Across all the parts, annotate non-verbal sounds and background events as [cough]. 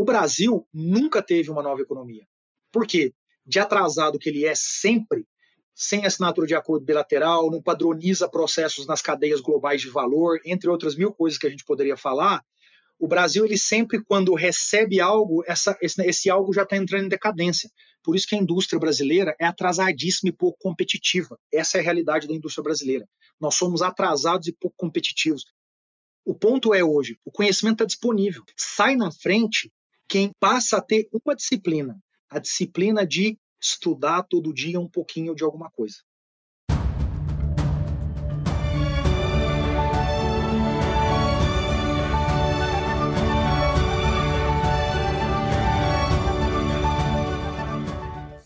O Brasil nunca teve uma nova economia. Por quê? De atrasado que ele é sempre, sem assinatura de acordo bilateral, não padroniza processos nas cadeias globais de valor, entre outras mil coisas que a gente poderia falar, o Brasil, ele sempre, quando recebe algo, essa, esse, esse algo já está entrando em decadência. Por isso que a indústria brasileira é atrasadíssima e pouco competitiva. Essa é a realidade da indústria brasileira. Nós somos atrasados e pouco competitivos. O ponto é hoje, o conhecimento está disponível. Sai na frente quem passa a ter uma disciplina, a disciplina de estudar todo dia um pouquinho de alguma coisa.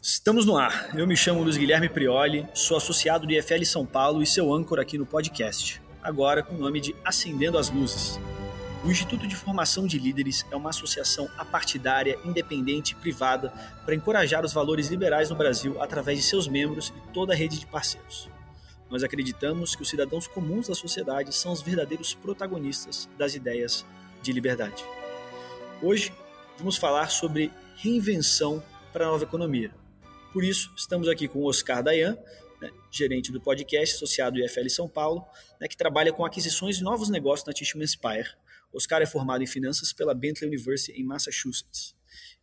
Estamos no ar. Eu me chamo Luiz Guilherme Prioli, sou associado do IFL São Paulo e seu âncora aqui no podcast, agora com o nome de Acendendo as Luzes. O Instituto de Formação de Líderes é uma associação apartidária, independente e privada para encorajar os valores liberais no Brasil através de seus membros e toda a rede de parceiros. Nós acreditamos que os cidadãos comuns da sociedade são os verdadeiros protagonistas das ideias de liberdade. Hoje vamos falar sobre reinvenção para a nova economia por isso, estamos aqui com o Oscar Dayan, né, gerente do podcast associado IFL São Paulo, né, que trabalha com aquisições de novos negócios na Tissue Inspire. Oscar é formado em finanças pela Bentley University em Massachusetts.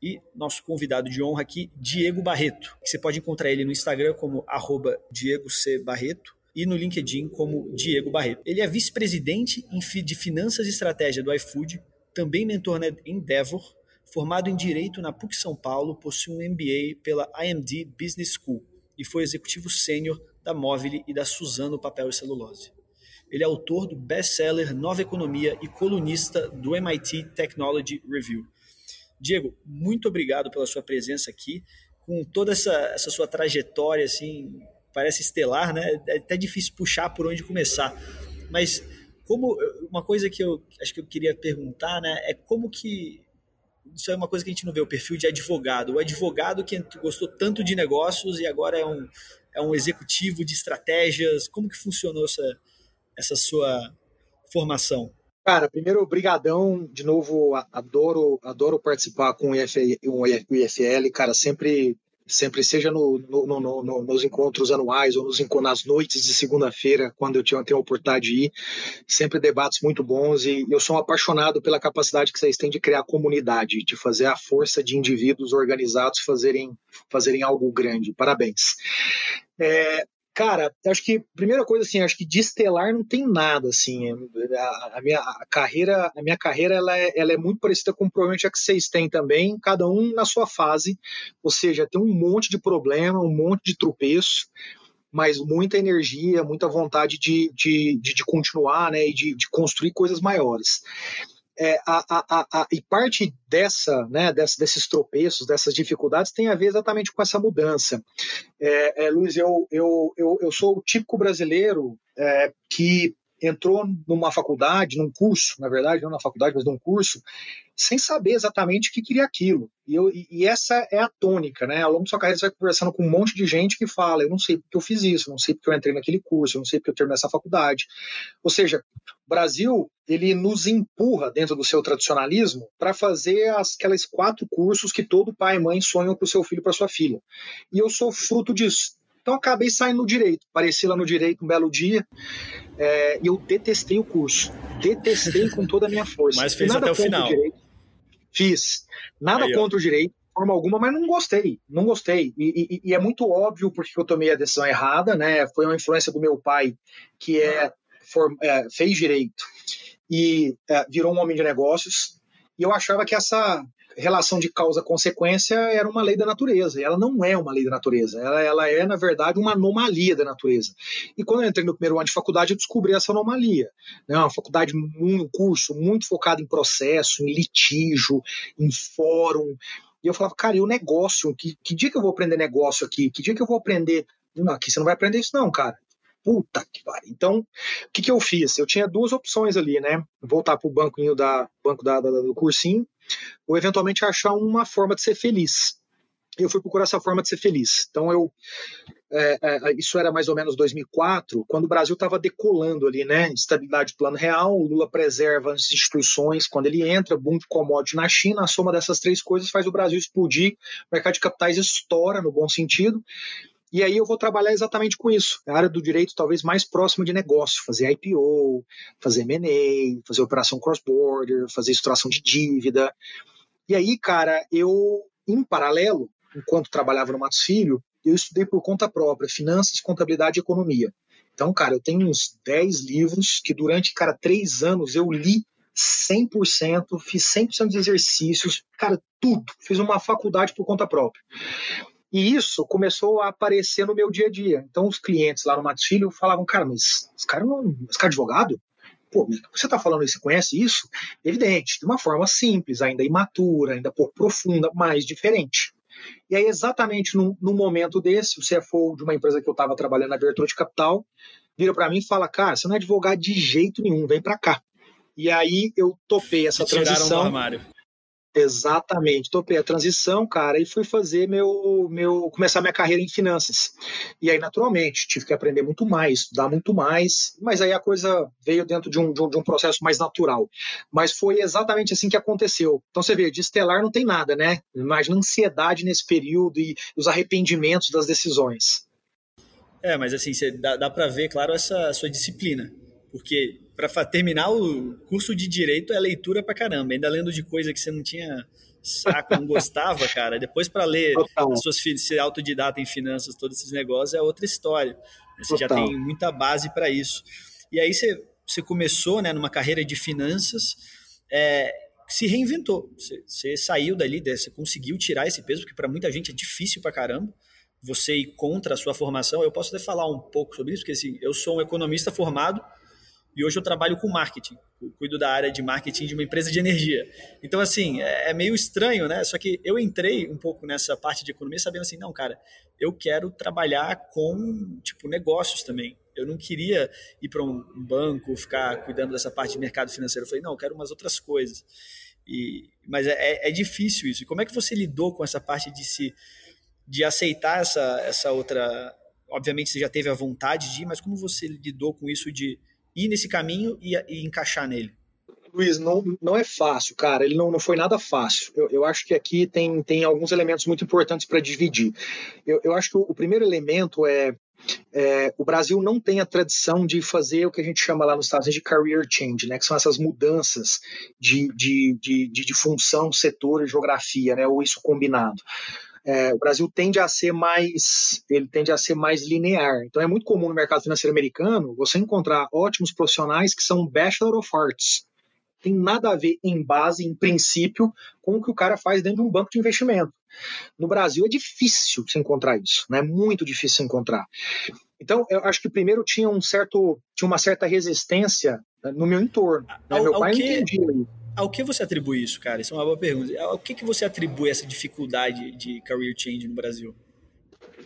E nosso convidado de honra aqui, Diego Barreto, você pode encontrar ele no Instagram como arroba Diego C. Barreto e no LinkedIn como Diego Barreto. Ele é vice-presidente de finanças e estratégia do iFood, também mentor na Endeavor Formado em Direito na PUC São Paulo, possui um MBA pela IMD Business School e foi executivo sênior da Móvel e da Suzano Papel e Celulose. Ele é autor do best-seller Nova Economia e colunista do MIT Technology Review. Diego, muito obrigado pela sua presença aqui, com toda essa, essa sua trajetória, assim, parece estelar, né? É até difícil puxar por onde começar. Mas como uma coisa que eu acho que eu queria perguntar, né, é como que isso é uma coisa que a gente não vê, o perfil de advogado. O advogado que gostou tanto de negócios e agora é um, é um executivo de estratégias. Como que funcionou essa, essa sua formação? Cara, primeiro, brigadão, de novo, adoro, adoro participar com o IFL, cara, sempre sempre seja no, no, no, nos encontros anuais ou nos, nas noites de segunda-feira, quando eu tenho, tenho a oportunidade de ir, sempre debates muito bons e eu sou apaixonado pela capacidade que vocês têm de criar comunidade, de fazer a força de indivíduos organizados fazerem, fazerem algo grande. Parabéns. É, Cara, acho que primeira coisa assim, acho que de estelar não tem nada assim. A, a minha a carreira, a minha carreira ela é, ela é muito parecida com provavelmente a que vocês têm também, cada um na sua fase. Ou seja, tem um monte de problema, um monte de tropeço, mas muita energia, muita vontade de, de, de, de continuar, né, e de, de construir coisas maiores. É, a, a, a, e parte dessa, né, desses tropeços, dessas dificuldades, tem a ver exatamente com essa mudança. É, é, Luiz, eu, eu, eu, eu, sou o típico brasileiro é, que entrou numa faculdade, num curso, na verdade, não na faculdade, mas num curso, sem saber exatamente o que queria aquilo. E, eu, e essa é a tônica, né? Ao longo da sua carreira você vai conversando com um monte de gente que fala, eu não sei porque eu fiz isso, não sei porque eu entrei naquele curso, não sei porque eu terminei essa faculdade. Ou seja, o Brasil, ele nos empurra dentro do seu tradicionalismo para fazer as, aquelas quatro cursos que todo pai e mãe sonham para o seu filho para sua filha. E eu sou fruto disso. Então acabei saindo no direito. Apareci lá no direito um belo dia é, e eu detestei o curso. Detestei com toda a minha força. Mas fez até o final. O Fiz. Nada Aí, contra o direito, de forma alguma, mas não gostei. Não gostei. E, e, e, é muito óbvio porque eu tomei a decisão errada, né? Foi uma influência do meu pai, que é, for, é fez direito e é, virou um homem de negócios. E eu achava que essa relação de causa-consequência era uma lei da natureza, e ela não é uma lei da natureza, ela, ela é, na verdade, uma anomalia da natureza. E quando eu entrei no primeiro ano de faculdade, eu descobri essa anomalia. Né? Uma faculdade, um curso muito focado em processo, em litígio, em fórum. E eu falava, cara, e o negócio? Que, que dia que eu vou aprender negócio aqui? Que dia que eu vou aprender? Não, aqui você não vai aprender isso, não, cara. Puta que pariu. Então, o que, que eu fiz? Eu tinha duas opções ali, né? Voltar para o banco da, banco da, da, do cursinho ou eventualmente achar uma forma de ser feliz. Eu fui procurar essa forma de ser feliz. Então eu é, é, isso era mais ou menos 2004, quando o Brasil estava decolando ali, né? Estabilidade plano real, o Lula preserva as instituições quando ele entra, boom de commodity na China, a soma dessas três coisas faz o Brasil explodir, o mercado de capitais estoura no bom sentido. E aí eu vou trabalhar exatamente com isso, a área do direito talvez mais próxima de negócio, fazer IPO, fazer M&A, fazer operação cross-border, fazer extração de dívida. E aí, cara, eu, em paralelo, enquanto trabalhava no Matos Filho, eu estudei por conta própria, finanças, contabilidade e economia. Então, cara, eu tenho uns 10 livros que durante, cara, três anos eu li 100%, fiz 100% de exercícios, cara, tudo. Fiz uma faculdade por conta própria. E isso começou a aparecer no meu dia a dia. Então, os clientes lá no Matos Filho falavam, cara, mas esse cara não. Esse cara é advogado? Pô, você está falando isso, você conhece isso? Evidente, de uma forma simples, ainda imatura, ainda pouco profunda, mas diferente. E aí, exatamente no, momento desse, o CFO de uma empresa que eu estava trabalhando na abertura de capital vira para mim e fala: Cara, você não é advogado de jeito nenhum, vem para cá. E aí eu topei essa Te transição. Tiraram do armário. Exatamente, topei a transição, cara, e fui fazer meu, meu, começar minha carreira em finanças. E aí, naturalmente, tive que aprender muito mais, estudar muito mais, mas aí a coisa veio dentro de um, de um, processo mais natural. Mas foi exatamente assim que aconteceu. Então você vê, de estelar não tem nada, né? Imagina ansiedade nesse período e os arrependimentos das decisões. É, mas assim, você dá, dá para ver, claro, essa sua disciplina. Porque para terminar o curso de direito é leitura pra caramba, ainda lendo de coisa que você não tinha saco, não gostava, [laughs] cara. Depois para ler Total. as suas ser autodidata em finanças, todos esses negócios é outra história. Você Total. já tem muita base para isso. E aí você, você começou, né, numa carreira de finanças, é, se reinventou. Você, você saiu dali, você conseguiu tirar esse peso, porque para muita gente é difícil para caramba você ir contra a sua formação. Eu posso até falar um pouco sobre isso, porque assim, eu sou um economista formado, e hoje eu trabalho com marketing, eu cuido da área de marketing de uma empresa de energia. Então, assim, é, é meio estranho, né? Só que eu entrei um pouco nessa parte de economia sabendo assim, não, cara, eu quero trabalhar com, tipo, negócios também. Eu não queria ir para um banco, ficar cuidando dessa parte de mercado financeiro. Eu falei, não, eu quero umas outras coisas. E, mas é, é, é difícil isso. E como é que você lidou com essa parte de se de aceitar essa, essa outra. Obviamente você já teve a vontade de ir, mas como você lidou com isso de ir nesse caminho e, e encaixar nele? Luiz, não, não é fácil, cara. Ele não, não foi nada fácil. Eu, eu acho que aqui tem, tem alguns elementos muito importantes para dividir. Eu, eu acho que o, o primeiro elemento é, é, o Brasil não tem a tradição de fazer o que a gente chama lá nos Estados Unidos de career change, né, que são essas mudanças de, de, de, de, de função, setor e geografia, né, ou isso combinado. É, o Brasil tende a ser mais ele tende a ser mais linear. Então é muito comum no mercado financeiro americano você encontrar ótimos profissionais que são Bachelor of Arts. Tem nada a ver em base, em princípio, com o que o cara faz dentro de um banco de investimento. No Brasil é difícil se encontrar isso, né? É muito difícil se encontrar. Então, eu acho que primeiro tinha um certo, tinha uma certa resistência né, no meu entorno. Né? Ao, meu pai que... não entendia ao que você atribui isso, cara? Isso é uma boa pergunta. Ao que, que você atribui essa dificuldade de career change no Brasil?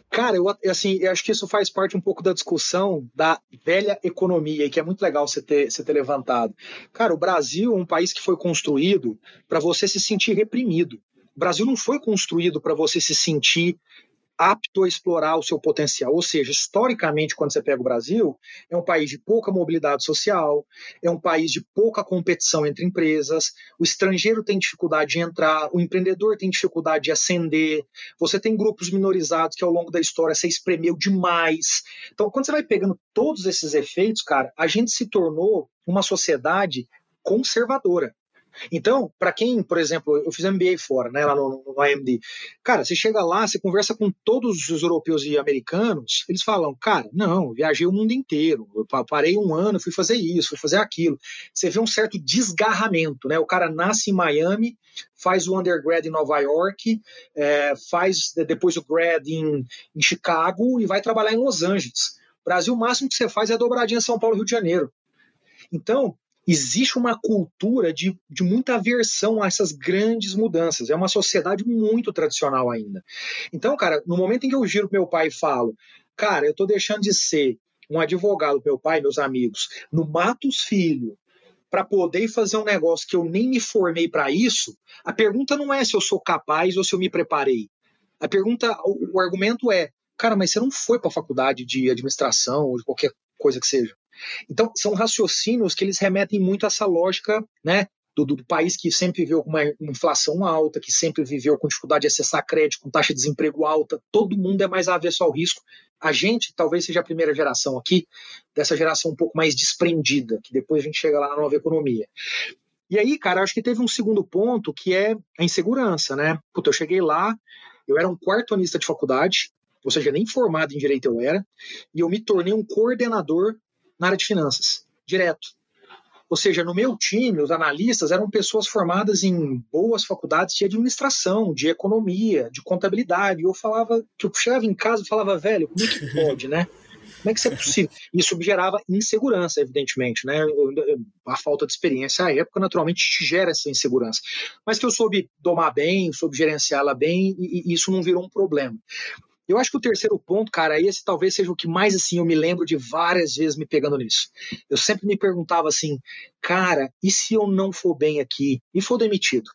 Cara, eu, assim, eu acho que isso faz parte um pouco da discussão da velha economia, que é muito legal você ter, você ter levantado. Cara, o Brasil é um país que foi construído para você se sentir reprimido. O Brasil não foi construído para você se sentir apto a explorar o seu potencial. Ou seja, historicamente, quando você pega o Brasil, é um país de pouca mobilidade social, é um país de pouca competição entre empresas, o estrangeiro tem dificuldade de entrar, o empreendedor tem dificuldade de ascender, você tem grupos minorizados que ao longo da história você espremeu demais. Então, quando você vai pegando todos esses efeitos, cara, a gente se tornou uma sociedade conservadora. Então, para quem, por exemplo, eu fiz MBA fora, né, lá no, no AMD, cara, você chega lá, você conversa com todos os europeus e americanos, eles falam, cara, não, viajei o mundo inteiro, eu parei um ano, fui fazer isso, fui fazer aquilo. Você vê um certo desgarramento, né? O cara nasce em Miami, faz o undergrad em Nova York, é, faz depois o grad em, em Chicago e vai trabalhar em Los Angeles. Brasil, o máximo que você faz é dobradinha São Paulo, Rio de Janeiro. Então, existe uma cultura de, de muita aversão a essas grandes mudanças. É uma sociedade muito tradicional ainda. Então, cara, no momento em que eu giro pro meu pai e falo, cara, eu estou deixando de ser um advogado, meu pai, meus amigos, no Matos Filho, para poder fazer um negócio que eu nem me formei para isso, a pergunta não é se eu sou capaz ou se eu me preparei. A pergunta, o, o argumento é, Cara, mas você não foi para a faculdade de administração ou de qualquer coisa que seja. Então, são raciocínios que eles remetem muito a essa lógica, né? Do, do, país que sempre viveu com uma inflação alta, que sempre viveu com dificuldade de acessar crédito, com taxa de desemprego alta, todo mundo é mais avesso ao risco. A gente talvez seja a primeira geração aqui, dessa geração um pouco mais desprendida, que depois a gente chega lá na nova economia. E aí, cara, acho que teve um segundo ponto que é a insegurança, né? Puta, eu cheguei lá, eu era um quarto anista de faculdade, ou seja, nem formado em direito eu era, e eu me tornei um coordenador na área de finanças, direto. Ou seja, no meu time, os analistas eram pessoas formadas em boas faculdades de administração, de economia, de contabilidade. E eu falava, que eu chegava em casa e falava, velho, como é que pode, né? Como é que isso é possível? Isso gerava insegurança, evidentemente, né? A falta de experiência à época, naturalmente, gera essa insegurança. Mas que eu soube domar bem, soube gerenciá-la bem, e isso não virou um problema. Eu acho que o terceiro ponto, cara, esse talvez seja o que mais assim eu me lembro de várias vezes me pegando nisso. Eu sempre me perguntava assim, cara, e se eu não for bem aqui e for demitido?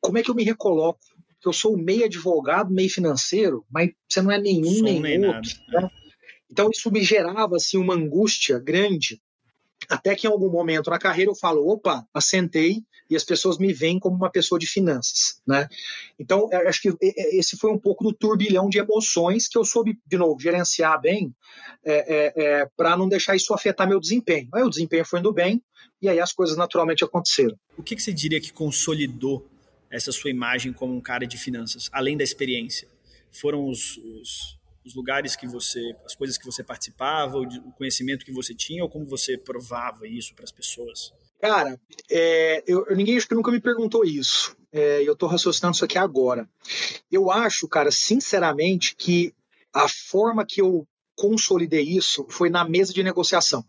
Como é que eu me recoloco? eu sou meio advogado, meio financeiro, mas você não é nenhum nem, nem outro. Né? Então isso me gerava assim uma angústia grande até que em algum momento na carreira eu falo, opa, assentei e as pessoas me veem como uma pessoa de finanças, né? Então, acho que esse foi um pouco do turbilhão de emoções que eu soube, de novo, gerenciar bem é, é, é, para não deixar isso afetar meu desempenho. Aí o desempenho foi indo bem e aí as coisas naturalmente aconteceram. O que, que você diria que consolidou essa sua imagem como um cara de finanças, além da experiência? Foram os, os os lugares que você, as coisas que você participava, o conhecimento que você tinha, ou como você provava isso para as pessoas? Cara, é, eu, ninguém acho que nunca me perguntou isso. É, eu estou raciocinando isso aqui agora. Eu acho, cara, sinceramente, que a forma que eu consolidei isso foi na mesa de negociação.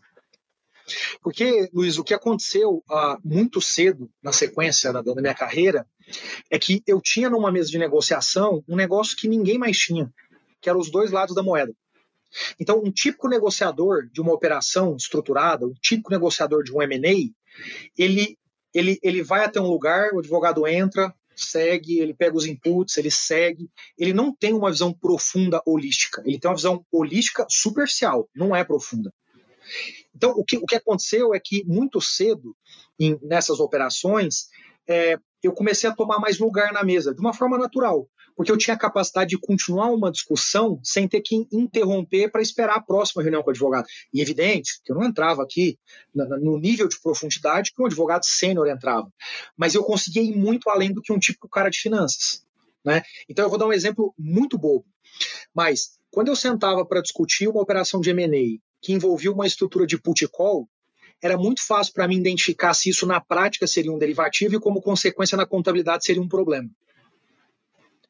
Porque, Luiz, o que aconteceu uh, muito cedo na sequência da, da minha carreira é que eu tinha numa mesa de negociação um negócio que ninguém mais tinha, que eram os dois lados da moeda. Então, um típico negociador de uma operação estruturada, um típico negociador de um M&A, ele, ele, ele vai até um lugar, o advogado entra, segue, ele pega os inputs, ele segue. Ele não tem uma visão profunda holística. Ele tem uma visão holística superficial, não é profunda. Então, o que, o que aconteceu é que muito cedo, em, nessas operações, é, eu comecei a tomar mais lugar na mesa, de uma forma natural porque eu tinha a capacidade de continuar uma discussão sem ter que interromper para esperar a próxima reunião com o advogado. E evidente que eu não entrava aqui no nível de profundidade que um advogado sênior entrava, mas eu conseguia ir muito além do que um típico cara de finanças. Né? Então eu vou dar um exemplo muito bobo, mas quando eu sentava para discutir uma operação de M&A que envolvia uma estrutura de put call, era muito fácil para mim identificar se isso na prática seria um derivativo e como consequência na contabilidade seria um problema.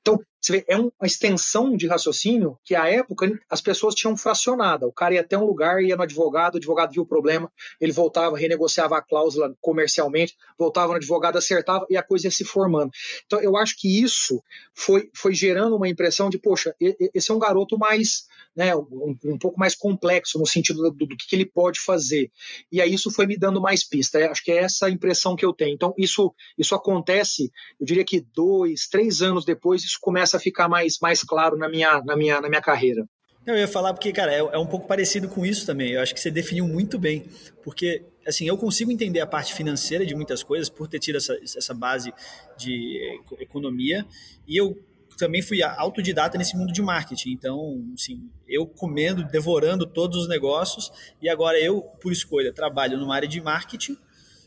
Então, você vê, é uma extensão de raciocínio que, à época, as pessoas tinham fracionada. O cara ia até um lugar, ia no advogado, o advogado viu o problema, ele voltava, renegociava a cláusula comercialmente, voltava no advogado, acertava e a coisa ia se formando. Então, eu acho que isso foi, foi gerando uma impressão de, poxa, esse é um garoto mais né, um, um pouco mais complexo no sentido do, do, que ele pode fazer. E aí isso foi me dando mais pista. É, acho que é essa a impressão que eu tenho. Então, isso, isso acontece, eu diria que dois, três anos depois, isso começa a ficar mais, mais claro na minha, na, minha, na minha carreira. Eu ia falar porque, cara, é, é um pouco parecido com isso também. Eu acho que você definiu muito bem. Porque, assim, eu consigo entender a parte financeira de muitas coisas por ter tido essa, essa base de economia. E eu também fui autodidata nesse mundo de marketing. Então, assim, eu comendo, devorando todos os negócios e agora eu, por escolha, trabalho numa área de marketing,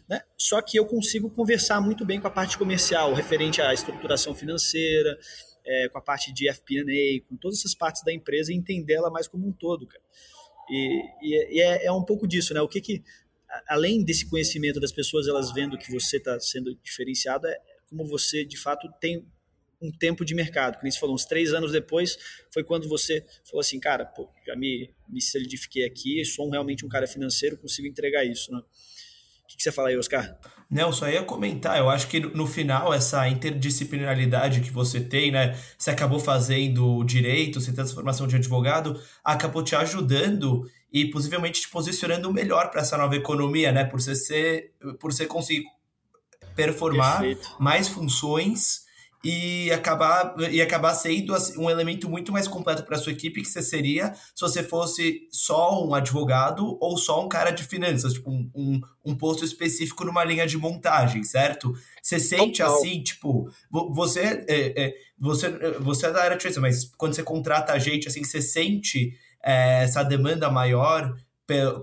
né? Só que eu consigo conversar muito bem com a parte comercial, referente à estruturação financeira, é, com a parte de FP&A, com todas essas partes da empresa e entender ela mais como um todo, cara. E, e, e é, é, um pouco disso, né? O que que, além desse conhecimento das pessoas, elas vendo que você está sendo diferenciado, é como você, de fato, tem um tempo de mercado. Como você falou, uns três anos depois foi quando você falou assim, cara, pô, já me, me solidifiquei aqui, sou realmente um cara financeiro, consigo entregar isso, né? O que, que você fala aí, Oscar? Não, só ia comentar. Eu acho que no final, essa interdisciplinaridade que você tem, né? Você acabou fazendo direito, você tem essa formação de advogado, acabou te ajudando e possivelmente te posicionando melhor para essa nova economia, né? Por você ser, por você conseguir performar Perfeito. mais funções e acabar, e acabar sendo assim, um elemento muito mais completo para sua equipe que você seria se você fosse só um advogado ou só um cara de finanças, tipo um, um, um posto específico numa linha de montagem, certo? Você sente Total. assim, tipo, você é, é, você, você é da área de mas quando você contrata a gente, assim, você sente é, essa demanda maior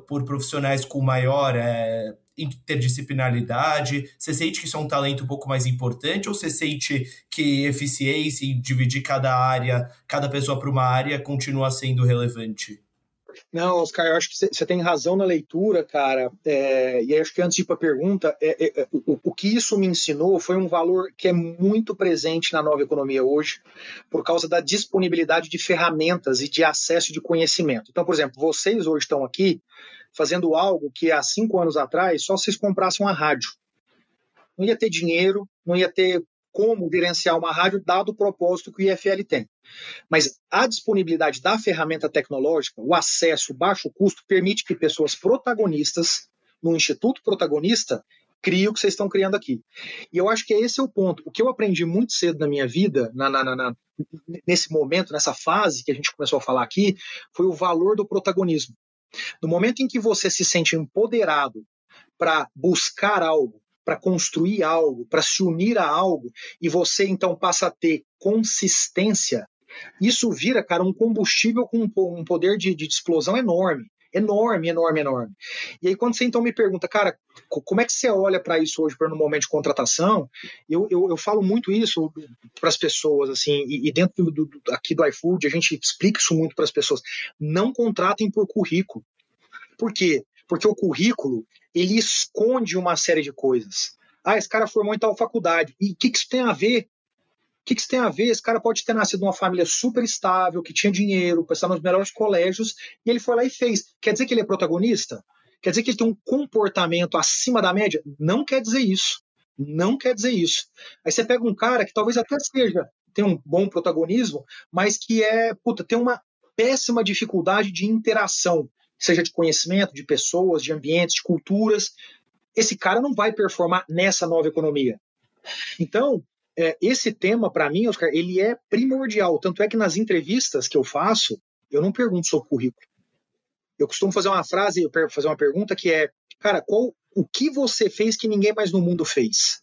por profissionais com maior é, interdisciplinaridade? Você sente que isso é um talento um pouco mais importante ou você sente que eficiência e dividir cada área, cada pessoa para uma área continua sendo relevante? Não, Oscar, eu acho que você tem razão na leitura, cara. É, e acho que antes de ir para a pergunta, é, é, é, o, o, que isso me ensinou foi um valor que é muito presente na nova economia hoje, por causa da disponibilidade de ferramentas e de acesso de conhecimento. Então, por exemplo, vocês hoje estão aqui fazendo algo que há cinco anos atrás só vocês comprassem uma rádio. Não ia ter dinheiro, não ia ter como gerenciar uma rádio, dado o propósito que o IFL tem. Mas a disponibilidade da ferramenta tecnológica, o acesso, o baixo custo, permite que pessoas protagonistas, no Instituto Protagonista, criem o que vocês estão criando aqui. E eu acho que esse é o ponto. O que eu aprendi muito cedo na minha vida, na, na, na, nesse momento, nessa fase que a gente começou a falar aqui, foi o valor do protagonismo. No momento em que você se sente empoderado para buscar algo, para construir algo, para se unir a algo, e você então passa a ter consistência, isso vira, cara, um combustível com um poder de, de explosão enorme. Enorme, enorme, enorme. E aí, quando você então me pergunta, cara, como é que você olha para isso hoje, para no momento de contratação? Eu, eu, eu falo muito isso para as pessoas, assim, e, e dentro do, do, aqui do iFood, a gente explica isso muito para as pessoas. Não contratem por currículo. Por quê? Porque o currículo, ele esconde uma série de coisas. Ah, esse cara formou em tal faculdade. E o que, que isso tem a ver? Que, que isso tem a ver? Esse cara pode ter nascido numa família super estável, que tinha dinheiro, para estar nos melhores colégios, e ele foi lá e fez. Quer dizer que ele é protagonista? Quer dizer que ele tem um comportamento acima da média? Não quer dizer isso. Não quer dizer isso. Aí você pega um cara que talvez até seja, tem um bom protagonismo, mas que é, puta, tem uma péssima dificuldade de interação seja de conhecimento, de pessoas, de ambientes, de culturas. Esse cara não vai performar nessa nova economia. Então, é, esse tema, para mim, Oscar, ele é primordial. Tanto é que nas entrevistas que eu faço, eu não pergunto sobre currículo. Eu costumo fazer uma frase, fazer uma pergunta que é, cara, qual o que você fez que ninguém mais no mundo fez?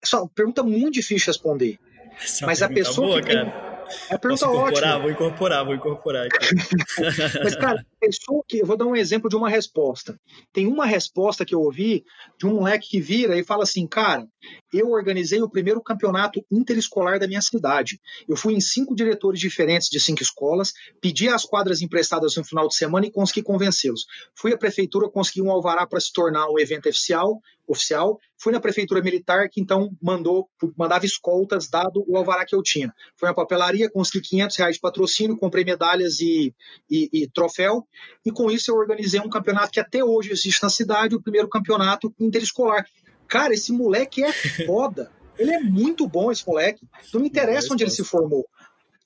Essa é uma pergunta muito difícil de responder. Essa mas a pessoa boa, que tem, cara. É a pergunta Posso incorporar? Ótima. Vou incorporar, vou incorporar. [laughs] Mas, cara, pessoa que. Eu vou dar um exemplo de uma resposta. Tem uma resposta que eu ouvi de um moleque que vira e fala assim: cara, eu organizei o primeiro campeonato interescolar da minha cidade. Eu fui em cinco diretores diferentes de cinco escolas, pedi as quadras emprestadas no final de semana e consegui convencê-los. Fui à prefeitura, consegui um alvará para se tornar um evento oficial, oficial. Fui na prefeitura militar, que então mandou, mandava escoltas, dado o alvará que eu tinha. Fui na papelaria, consegui 500 reais de patrocínio, comprei medalhas e, e, e troféu. E com isso eu organizei um campeonato que até hoje existe na cidade, o primeiro campeonato interescolar. Cara, esse moleque é [laughs] foda. Ele é muito bom, esse moleque. Não me interessa onde ele se formou.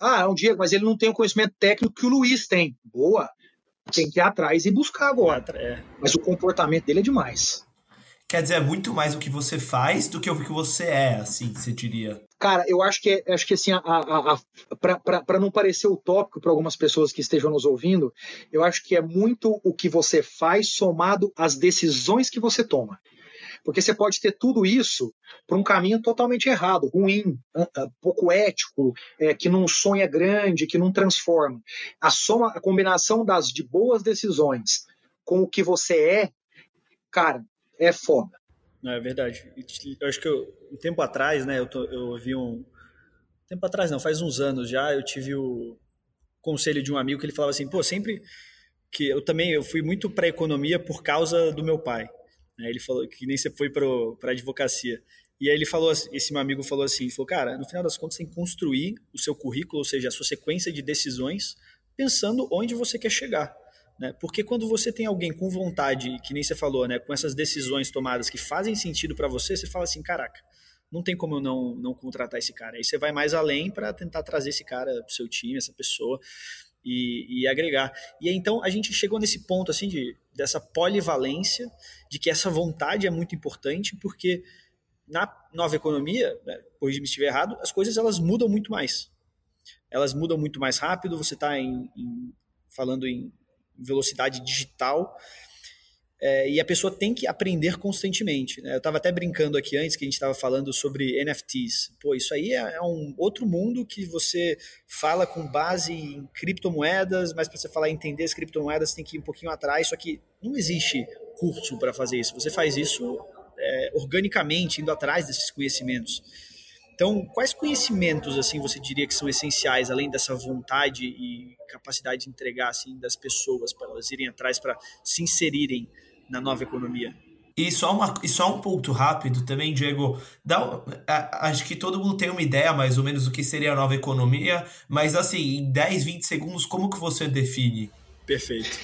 Ah, é um Diego, mas ele não tem o conhecimento técnico que o Luiz tem. Boa. Tem que ir atrás e buscar agora. É. Mas o comportamento dele é demais. Quer dizer, é muito mais o que você faz do que o que você é, assim, você diria. Cara, eu acho que, acho que assim, a, a, a para não parecer utópico para algumas pessoas que estejam nos ouvindo, eu acho que é muito o que você faz somado às decisões que você toma. Porque você pode ter tudo isso para um caminho totalmente errado, ruim, pouco ético, é, que não sonha grande, que não transforma. A soma, a combinação das de boas decisões com o que você é, cara, é foda. Não, é verdade. Eu acho que eu, um tempo atrás, né, eu, tô, eu vi um. Tempo atrás, não, faz uns anos já, eu tive o conselho de um amigo que ele falava assim: pô, sempre que eu também eu fui muito para economia por causa do meu pai. Ele falou que nem você foi para advocacia. E aí ele falou, esse meu amigo falou assim, falou, cara, no final das contas tem que construir o seu currículo, ou seja, a sua sequência de decisões, pensando onde você quer chegar. Né? Porque quando você tem alguém com vontade, que nem você falou, né, com essas decisões tomadas que fazem sentido para você, você fala assim, caraca, não tem como eu não, não contratar esse cara. Aí você vai mais além para tentar trazer esse cara pro seu time, essa pessoa, e, e, agregar. E então a gente chegou nesse ponto assim de dessa polivalência, de que essa vontade é muito importante, porque na nova economia, né, corrija-me se estiver errado, as coisas elas mudam muito mais. Elas mudam muito mais rápido, você está falando em velocidade digital, é, e a pessoa tem que aprender constantemente. Né? Eu estava até brincando aqui antes que a gente estava falando sobre NFTs. Pô, isso aí é, é, um outro mundo que você fala com base em criptomoedas, mas para você falar entender as criptomoedas tem que ir um pouquinho atrás. Só que não existe curso para fazer isso. Você faz isso é, organicamente, indo atrás desses conhecimentos. Então, quais conhecimentos assim você diria que são essenciais, além dessa vontade e capacidade de entregar assim das pessoas para elas irem atrás para se inserirem na nova economia? E só, uma, e só um ponto rápido também, Diego. Dá, acho que todo mundo tem uma ideia mais ou menos do que seria a nova economia, mas assim, em 10, 20 segundos, como que você define? Perfeito.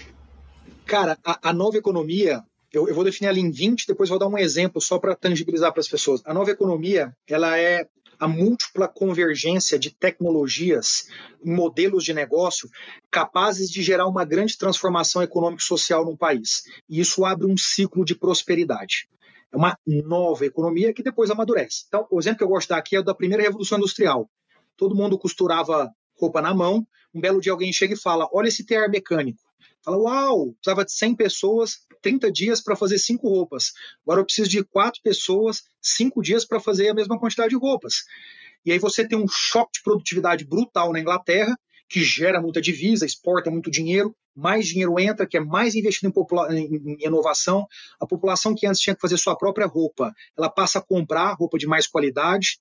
Cara, a, a nova economia, eu, eu, vou definir ela em 20, depois vou dar um exemplo só para tangibilizar para as pessoas. A nova economia, ela é a múltipla convergência de tecnologias modelos de negócio capazes de gerar uma grande transformação econômica e social no país. E isso abre um ciclo de prosperidade. É uma nova economia que depois amadurece. Então, o exemplo que eu gosto de dar aqui é o da primeira revolução industrial. Todo mundo costurava roupa na mão. Um belo dia alguém chega e fala: Olha esse tear mecânico. Fala, uau, precisava de 100 pessoas, 30 dias para fazer cinco roupas. Agora eu preciso de quatro pessoas, cinco dias para fazer a mesma quantidade de roupas. E aí você tem um choque de produtividade brutal na Inglaterra, que gera muita divisa, exporta muito dinheiro, mais dinheiro entra, que é mais investido em, em, inovação. A população que antes tinha que fazer sua própria roupa, ela passa a comprar roupa de mais qualidade.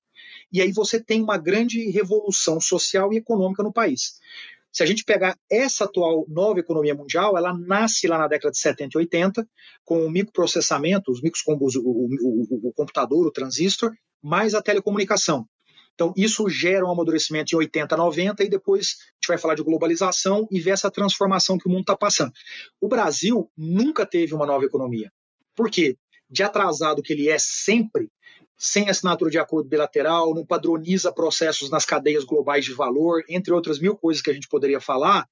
E aí você tem uma grande revolução social e econômica no país. Se a gente pegar essa atual nova economia mundial, ela nasce lá na década de 70 e 80, com o microprocessamento, os micros, o, o, o, o computador, o transistor, mais a telecomunicação. Então, isso gera um amadurecimento em 80, 90, e depois a gente vai falar de globalização e ver essa transformação que o mundo está passando. O Brasil nunca teve uma nova economia. Por quê? De atrasado que ele é sempre, sem assinatura de acordo bilateral, não padroniza processos nas cadeias globais de valor, entre outras mil coisas que a gente poderia falar.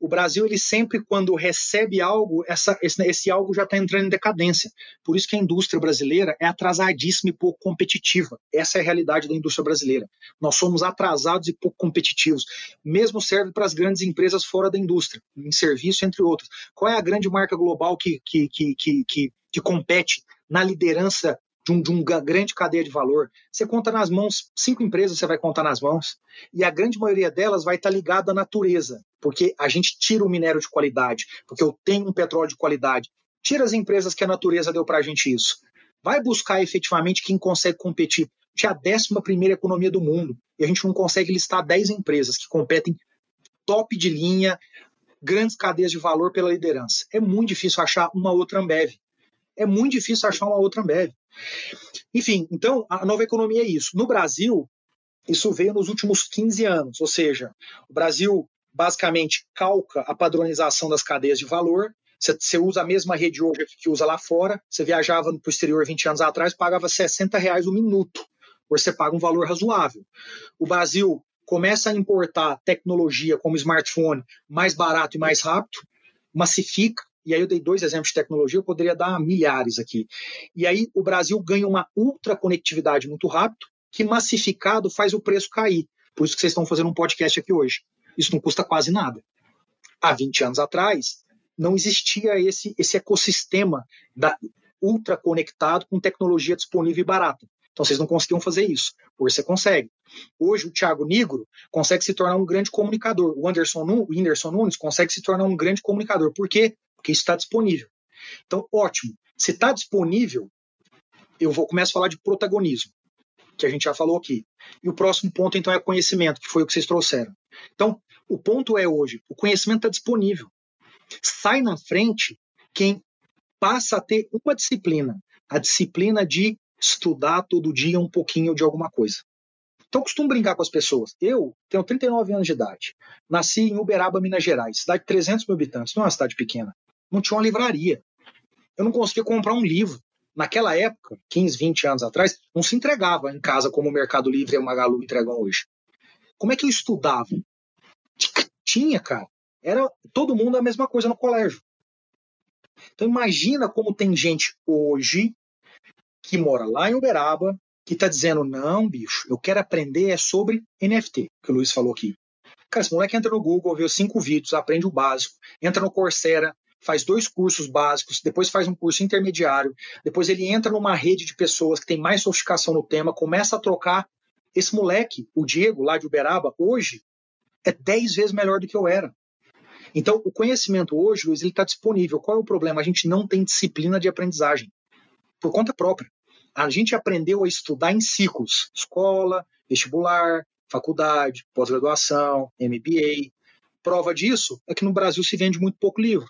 O Brasil, ele sempre, quando recebe algo, essa, esse, esse algo já está entrando em decadência. Por isso que a indústria brasileira é atrasadíssima e pouco competitiva. Essa é a realidade da indústria brasileira. Nós somos atrasados e pouco competitivos. Mesmo serve para as grandes empresas fora da indústria, em serviço, entre outras. Qual é a grande marca global que, que, que, que, que compete na liderança de, um, de uma grande cadeia de valor. Você conta nas mãos, cinco empresas você vai contar nas mãos, e a grande maioria delas vai estar ligada à natureza, porque a gente tira o minério de qualidade, porque eu tenho um petróleo de qualidade. Tira as empresas que a natureza deu para a gente isso. Vai buscar efetivamente quem consegue competir. A é a décima primeira economia do mundo, e a gente não consegue listar 10 empresas que competem top de linha, grandes cadeias de valor pela liderança. É muito difícil achar uma outra Ambev é muito difícil achar uma outra Ambev. Enfim, então a nova economia é isso. No Brasil, isso veio nos últimos 15 anos, ou seja, o Brasil basicamente calca a padronização das cadeias de valor. Você usa a mesma rede hoje que usa lá fora. Você viajava para o exterior 20 anos atrás, pagava 60 reais o minuto. Você paga um valor razoável. O Brasil começa a importar tecnologia como smartphone mais barato e mais rápido, massifica, e aí eu dei dois exemplos de tecnologia, eu poderia dar milhares aqui. E aí o Brasil ganha uma ultraconectividade muito rápido, que massificado faz o preço cair. Por isso que vocês estão fazendo um podcast aqui hoje. Isso não custa quase nada. Há 20 anos atrás, não existia esse, esse ecossistema da ultraconectado com tecnologia disponível e barata. Então vocês não conseguiam fazer isso. Hoje você consegue. Hoje o Thiago Nigro consegue se tornar um grande comunicador. O Anderson, o Whindersson Nunes consegue se tornar um grande comunicador. Por quê? Porque isso está disponível. Então, ótimo. Se está disponível, eu vou começar a falar de protagonismo, que a gente já falou aqui. E o próximo ponto, então, é conhecimento, que foi o que vocês trouxeram. Então, o ponto é hoje, o conhecimento está disponível. Sai na frente quem passa a ter uma disciplina, a disciplina de estudar todo dia um pouquinho de alguma coisa. Então, eu costumo brincar com as pessoas. Eu tenho 39 anos de idade. Nasci em Uberaba, Minas Gerais, cidade de 300 mil habitantes, não é uma cidade pequena não tinha uma livraria. Eu não conseguia comprar um livro. Naquela época, 15, 20 anos atrás, não se entregava em casa como o Mercado Livre e o Magalu entregam hoje. Como é que eu estudava? Tinha, cara. Era todo mundo a mesma coisa no colégio. Então imagina como tem gente hoje que mora lá em Uberaba, que está dizendo: não, bicho, eu quero aprender é sobre NFT, que o Luiz falou aqui. Cara, esse moleque entra no Google, vê cinco vídeos, aprende o básico, entra no Coursera, faz dois cursos básicos, depois faz um curso intermediário, depois ele entra numa rede de pessoas que tem mais sofisticação no tema, começa a trocar. Esse moleque, o Diego, lá de Uberaba, hoje é dez vezes melhor do que eu era. Então, o conhecimento hoje, Luiz, ele está disponível. Qual é o problema? A gente não tem disciplina de aprendizagem por conta própria. A gente aprendeu a estudar em ciclos: escola, vestibular, faculdade, pós-graduação, MBA. Prova disso é que no Brasil se vende muito pouco livro.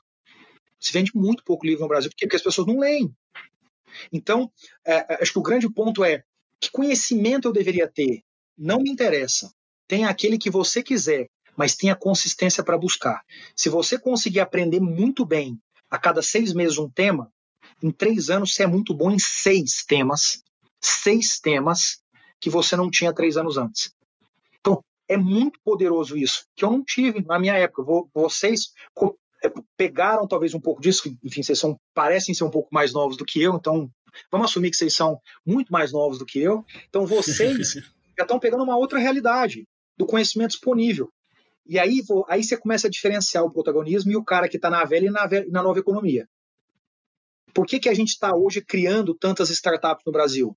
Se vende muito pouco livro no Brasil, porque, porque as pessoas não leem. Então, é, é, acho que o grande ponto é que conhecimento eu deveria ter? Não me interessa. Tenha aquele que você quiser, mas tenha consistência para buscar. Se você conseguir aprender muito bem a cada seis meses um tema, em três anos você é muito bom em seis temas, seis temas que você não tinha três anos antes. Então, é muito poderoso isso, que eu não tive na minha época. Vocês pegaram talvez um pouco disso, enfim, vocês são, parecem ser um pouco mais novos do que eu, então vamos assumir que vocês são muito mais novos do que eu. Então, vocês [laughs] já estão pegando uma outra realidade do conhecimento disponível. E aí, aí você começa a diferenciar o protagonismo e o cara que está na velha e na, velha, na nova economia. Por que, que a gente está hoje criando tantas startups no Brasil?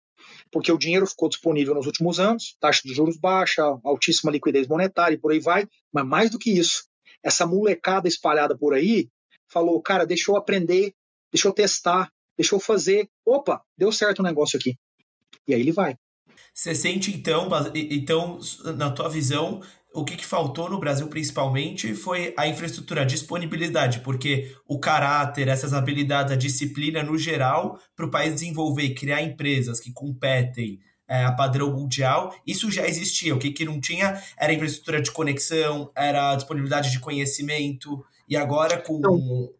Porque o dinheiro ficou disponível nos últimos anos, taxa de juros baixa, altíssima liquidez monetária e por aí vai. Mas mais do que isso, essa molecada espalhada por aí falou, cara, deixa eu aprender, deixa eu testar, deixa eu fazer. Opa, deu certo o negócio aqui. E aí ele vai. Você sente então, então na tua visão, o que, que, faltou no Brasil principalmente foi a infraestrutura, a disponibilidade, porque o caráter, essas habilidades, a disciplina no geral, para o país desenvolver criar empresas que competem é, a padrão mundial, isso já existia. O que, que não tinha era infraestrutura de conexão, era disponibilidade de conhecimento, e agora com. Então,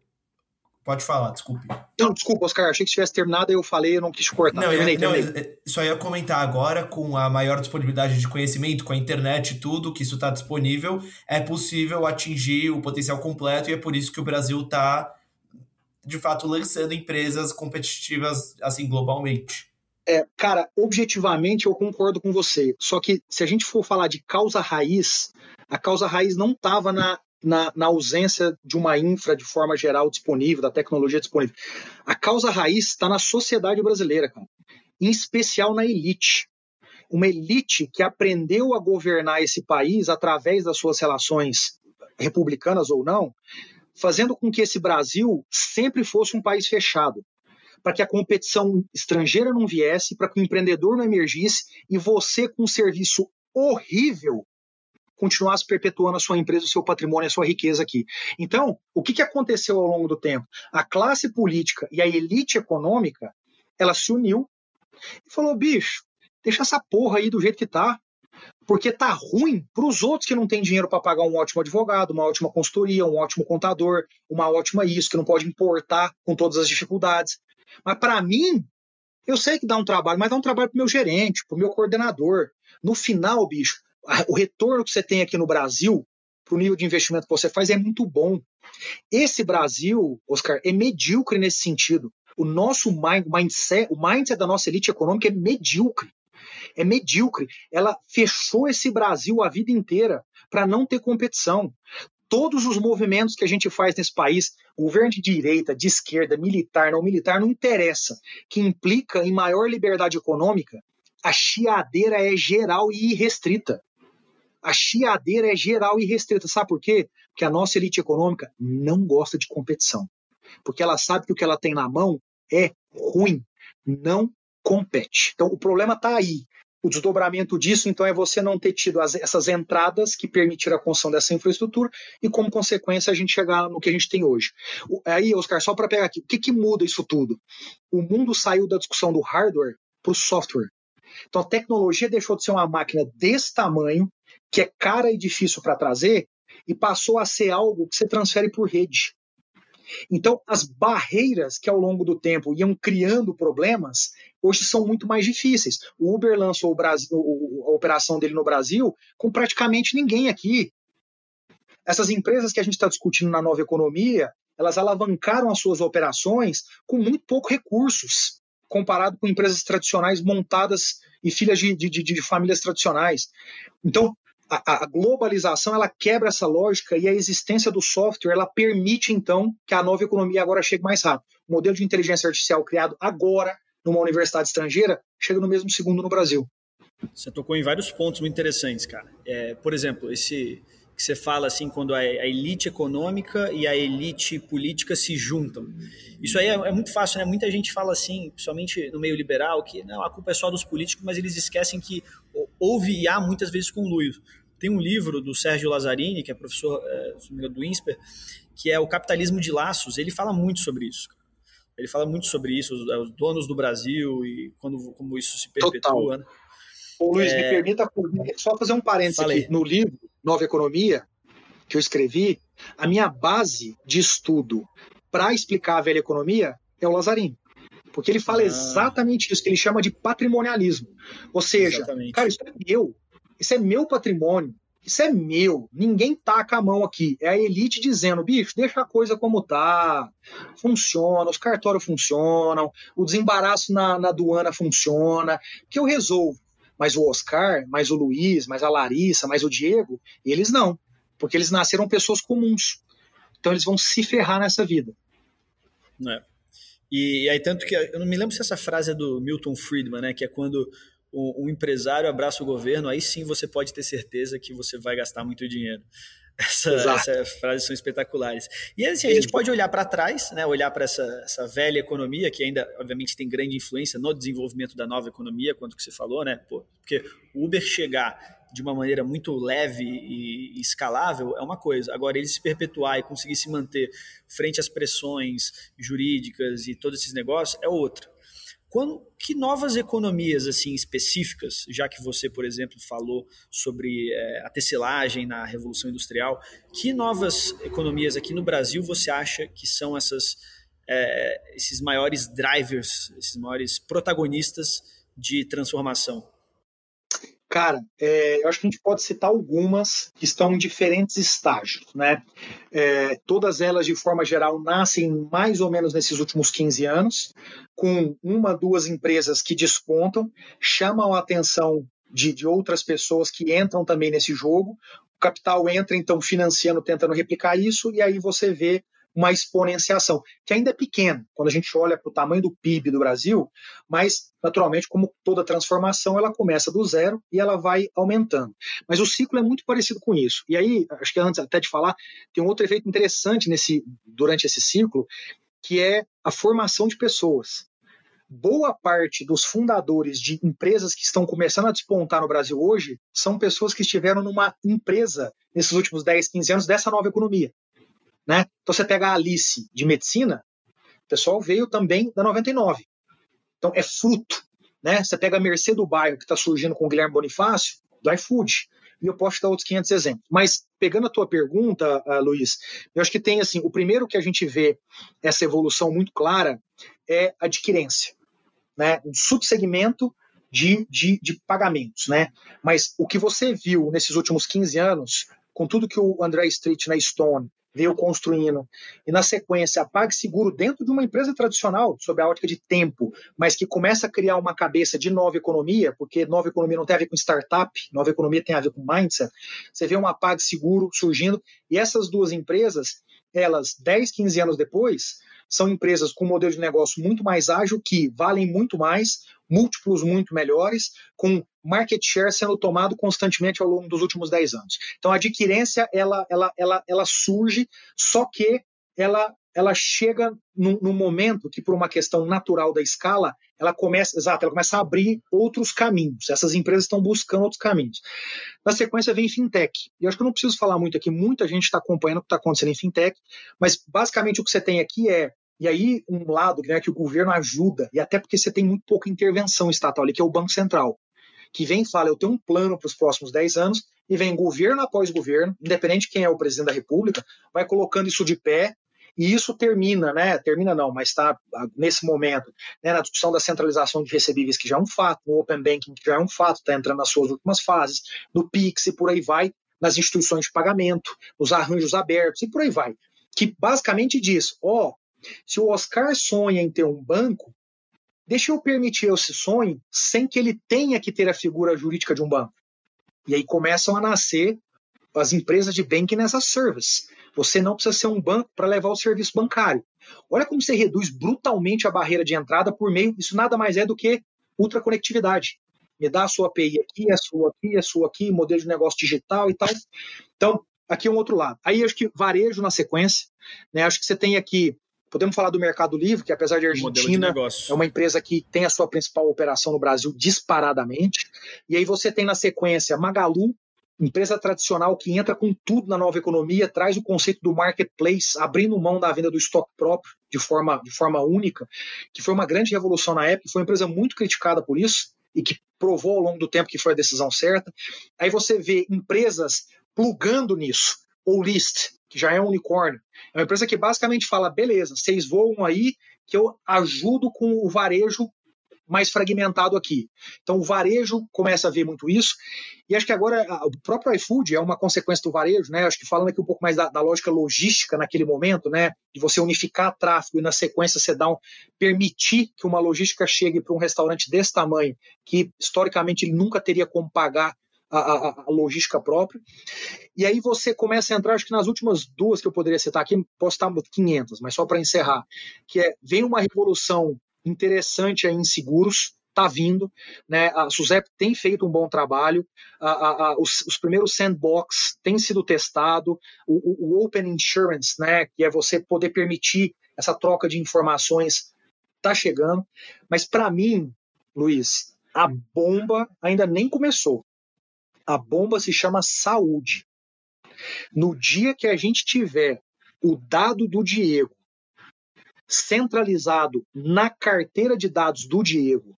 Pode falar, desculpe. Não, desculpa, Oscar. Achei que se tivesse terminado, eu falei, eu não quis cortar. Não, terminei, eu, terminei. Não, só ia comentar agora, com a maior disponibilidade de conhecimento, com a internet e tudo, que isso está disponível, é possível atingir o potencial completo e é por isso que o Brasil está, de fato, lançando empresas competitivas, assim, globalmente. É, cara, objetivamente eu concordo com você. Só que se a gente for falar de causa raiz, a causa raiz não estava na na, na, ausência de uma infra de forma geral disponível, da tecnologia disponível. A causa raiz está na sociedade brasileira, cara. em especial na elite. Uma elite que aprendeu a governar esse país através das suas relações republicanas ou não, fazendo com que esse Brasil sempre fosse um país fechado, para que a competição estrangeira não viesse, para que o empreendedor não emergisse e você, com um serviço horrível continuasse perpetuando a sua empresa, o seu patrimônio, a sua riqueza aqui. Então, o que, que aconteceu ao longo do tempo? A classe política e a elite econômica, ela se uniu e falou, bicho, deixa essa porra aí do jeito que tá, porque tá ruim para os outros que não têm dinheiro para pagar um ótimo advogado, uma ótima consultoria, um ótimo contador, uma ótima isso, que não pode importar com todas as dificuldades. Mas para mim, eu sei que dá um trabalho, mas dá um trabalho para meu gerente, para o meu coordenador. No final, bicho, o retorno que você tem aqui no Brasil para o nível de investimento que você faz é muito bom. Esse Brasil, Oscar, é medíocre nesse sentido. O nosso mind, mindset, o mindset da nossa elite econômica é medíocre. É medíocre. Ela fechou esse Brasil a vida inteira para não ter competição. Todos os movimentos que a gente faz nesse país, governo de direita, de esquerda, militar, não militar, não interessa, que implica em maior liberdade econômica, a chiadeira é geral e irrestrita a chiadeira é geral e restrita. Sabe por quê? Porque a nossa elite econômica não gosta de competição. Porque ela sabe que o que ela tem na mão é ruim, não compete. Então o problema está aí. O desdobramento disso, então, é você não ter tido as, essas entradas que permitiram a construção dessa infraestrutura e, como consequência, a gente chegar no que a gente tem hoje. O, aí, Oscar, só para pegar aqui, o que, que muda isso tudo? O mundo saiu da discussão do hardware para o software. Então, a tecnologia deixou de ser uma máquina desse tamanho, que é cara e difícil para trazer, e passou a ser algo que você transfere por rede. Então, as barreiras que ao longo do tempo iam criando problemas, hoje são muito mais difíceis. O Uber lançou o Brasil, a operação dele no Brasil com praticamente ninguém aqui. Essas empresas que a gente está discutindo na nova economia, elas alavancaram as suas operações com muito pouco recursos comparado com empresas tradicionais montadas e filhas de, de, de, famílias tradicionais. Então, a, a, globalização ela quebra essa lógica e a existência do software ela permite então que a nova economia agora chegue mais rápido. O modelo de inteligência artificial criado agora numa universidade estrangeira chega no mesmo segundo no Brasil. Você tocou em vários pontos muito interessantes, cara. É, por exemplo, esse que você fala assim quando a, elite econômica e a elite política se juntam. Isso aí é, é, muito fácil, né? Muita gente fala assim, principalmente no meio liberal, que não, a culpa é só dos políticos, mas eles esquecem que houve e há muitas vezes conluio. Tem um livro do Sérgio Lazzarini, que é professor é, do INSPER, que é O Capitalismo de Laços. Ele fala muito sobre isso. Ele fala muito sobre isso, os, os donos do Brasil e quando, como isso se perpetua. Né? Ô, Luiz, é... me permita só fazer um parênteses Falei. aqui. No livro Nova Economia, que eu escrevi, a minha base de estudo para explicar a velha economia é o Lazzarini. Porque ele fala ah. exatamente isso, que ele chama de patrimonialismo. Ou seja, exatamente. cara, isso é meu. Isso é meu patrimônio. Isso é meu. Ninguém taca a mão aqui. É a elite dizendo, bicho, deixa a coisa como tá. Funciona, os cartórios funcionam, o desembaraço na, na aduana funciona, que eu resolvo. Mas o Oscar, mais o Luiz, mais a Larissa, mais o Diego, eles não. Porque eles nasceram pessoas comuns. Então eles vão se ferrar nessa vida. É. E, aí, tanto que eu não me lembro se essa frase é do Milton Friedman, né? Que é quando o, o empresário abraça o governo, aí sim você pode ter certeza que você vai gastar muito dinheiro. [laughs] Essa, essas frases são espetaculares. E assim, a gente pode olhar para trás, né, olhar para essa, essa velha economia, que ainda, obviamente, tem grande influência no desenvolvimento da nova economia, quanto que você falou, né? Pô, porque o Uber chegar de uma maneira muito leve e escalável é uma coisa. Agora, ele se perpetuar e conseguir se manter frente às pressões jurídicas e todos esses negócios é outra. Quando, que novas economias assim específicas, já que você, por exemplo, falou sobre é, a tecelagem na Revolução Industrial, que novas economias aqui no Brasil você acha que são essas, é, esses maiores drivers, esses maiores protagonistas de transformação? Cara, é, eu acho que a gente pode citar algumas que estão em diferentes estágios, né? É, todas elas, de forma geral, nascem mais ou menos nesses últimos 15 anos, com uma, duas empresas que despontam, chamam a atenção de, de outras pessoas que entram também nesse jogo. O capital entra, então, financiando, tentando replicar isso, e aí você vê uma exponenciação, que ainda é pequena quando a gente olha para o tamanho do PIB do Brasil, mas, naturalmente, como toda transformação, ela começa do zero e ela vai aumentando. Mas o ciclo é muito parecido com isso. E aí, acho que antes até de falar, tem um outro efeito interessante nesse, durante esse ciclo, que é a formação de pessoas. Boa parte dos fundadores de empresas que estão começando a despontar no Brasil hoje são pessoas que estiveram numa empresa nesses últimos 10, 15 anos dessa nova economia. Né? Então você pega a Alice de medicina, o pessoal veio também da 99. Então é fruto. Né? Você pega a Mercê do Bairro, que está surgindo com o Guilherme Bonifácio, do iFood. E eu posso dar outros 500 exemplos. Mas, pegando a tua pergunta, uh, Luiz, eu acho que tem, assim, o primeiro que a gente vê essa evolução muito clara é a adquirência. Né? Um subsegmento de, de, de pagamentos. Né? Mas o que você viu nesses últimos 15 anos, com tudo que o André Street na Stone veio construindo. E na sequência, a PagSeguro dentro de uma empresa tradicional, sob a ótica de tempo, mas que começa a criar uma cabeça de nova economia, porque nova economia não tem a ver com startup, nova economia tem a ver com mindset. Você vê uma PagSeguro surgindo, e essas duas empresas, elas, 10, 15 anos depois, são empresas com um modelo de negócio muito mais ágil, que valem muito mais, múltiplos muito melhores, com market share sendo tomado constantemente ao longo dos últimos 10 anos. Então a adquirência ela, ela, ela, ela surge, só que ela, ela chega num, momento que, por uma questão natural da escala, ela começa, exato, ela começa a abrir outros caminhos. Essas empresas estão buscando outros caminhos. Na sequência vem fintech. E acho que eu não preciso falar muito aqui, muita gente está acompanhando o que está acontecendo em fintech, mas basicamente o que você tem aqui é e aí, um lado né, que o governo ajuda, e até porque você tem muito pouca intervenção estatal ali, que é o Banco Central, que vem e fala: eu tenho um plano para os próximos 10 anos, e vem governo após governo, independente de quem é o presidente da República, vai colocando isso de pé, e isso termina, né? Termina não, mas está nesse momento, né, na discussão da centralização de recebíveis, que já é um fato, no Open Banking, que já é um fato, está entrando nas suas últimas fases, no PIX e por aí vai, nas instituições de pagamento, nos arranjos abertos e por aí vai. Que basicamente diz: ó, oh, se o Oscar sonha em ter um banco, deixa eu permitir esse sonho sem que ele tenha que ter a figura jurídica de um banco. E aí começam a nascer as empresas de banking as a service. Você não precisa ser um banco para levar o serviço bancário. Olha como você reduz brutalmente a barreira de entrada por meio. Isso nada mais é do que ultraconectividade. Me dá a sua API aqui, a sua aqui, a sua aqui, modelo de negócio digital e tal. Então, aqui é um outro lado. Aí acho que varejo na sequência. Né? Acho que você tem aqui Podemos falar do Mercado Livre, que apesar de Argentina, de é uma empresa que tem a sua principal operação no Brasil disparadamente. E aí você tem na sequência Magalu, empresa tradicional que entra com tudo na nova economia, traz o conceito do marketplace, abrindo mão da venda do estoque próprio de forma, de forma única, que foi uma grande revolução na época, foi uma empresa muito criticada por isso e que provou ao longo do tempo que foi a decisão certa. Aí você vê empresas plugando nisso, ou List, que já é um unicórnio. É uma empresa que basicamente fala: beleza, vocês voam aí, que eu ajudo com o varejo mais fragmentado aqui. Então o varejo começa a ver muito isso. E acho que agora o próprio iFood é uma consequência do varejo, né? Acho que falando aqui um pouco mais da, da lógica logística naquele momento, né? De você unificar tráfego e na sequência você dá um, permitir que uma logística chegue para um restaurante desse tamanho, que historicamente ele nunca teria como pagar a, a, a, logística própria. E aí você começa a entrar, acho que nas últimas duas que eu poderia citar aqui, posso estar 500, mas só para encerrar, que é, vem uma revolução interessante aí em seguros, está vindo. Né? A Suzep tem feito um bom trabalho, a, a, a, os, os, primeiros sandbox têm sido testados, o, o, Open Insurance, né, que é você poder permitir essa troca de informações, está chegando. Mas para mim, Luiz, a bomba ainda nem começou. A bomba se chama saúde. No dia que a gente tiver o dado do Diego centralizado na carteira de dados do Diego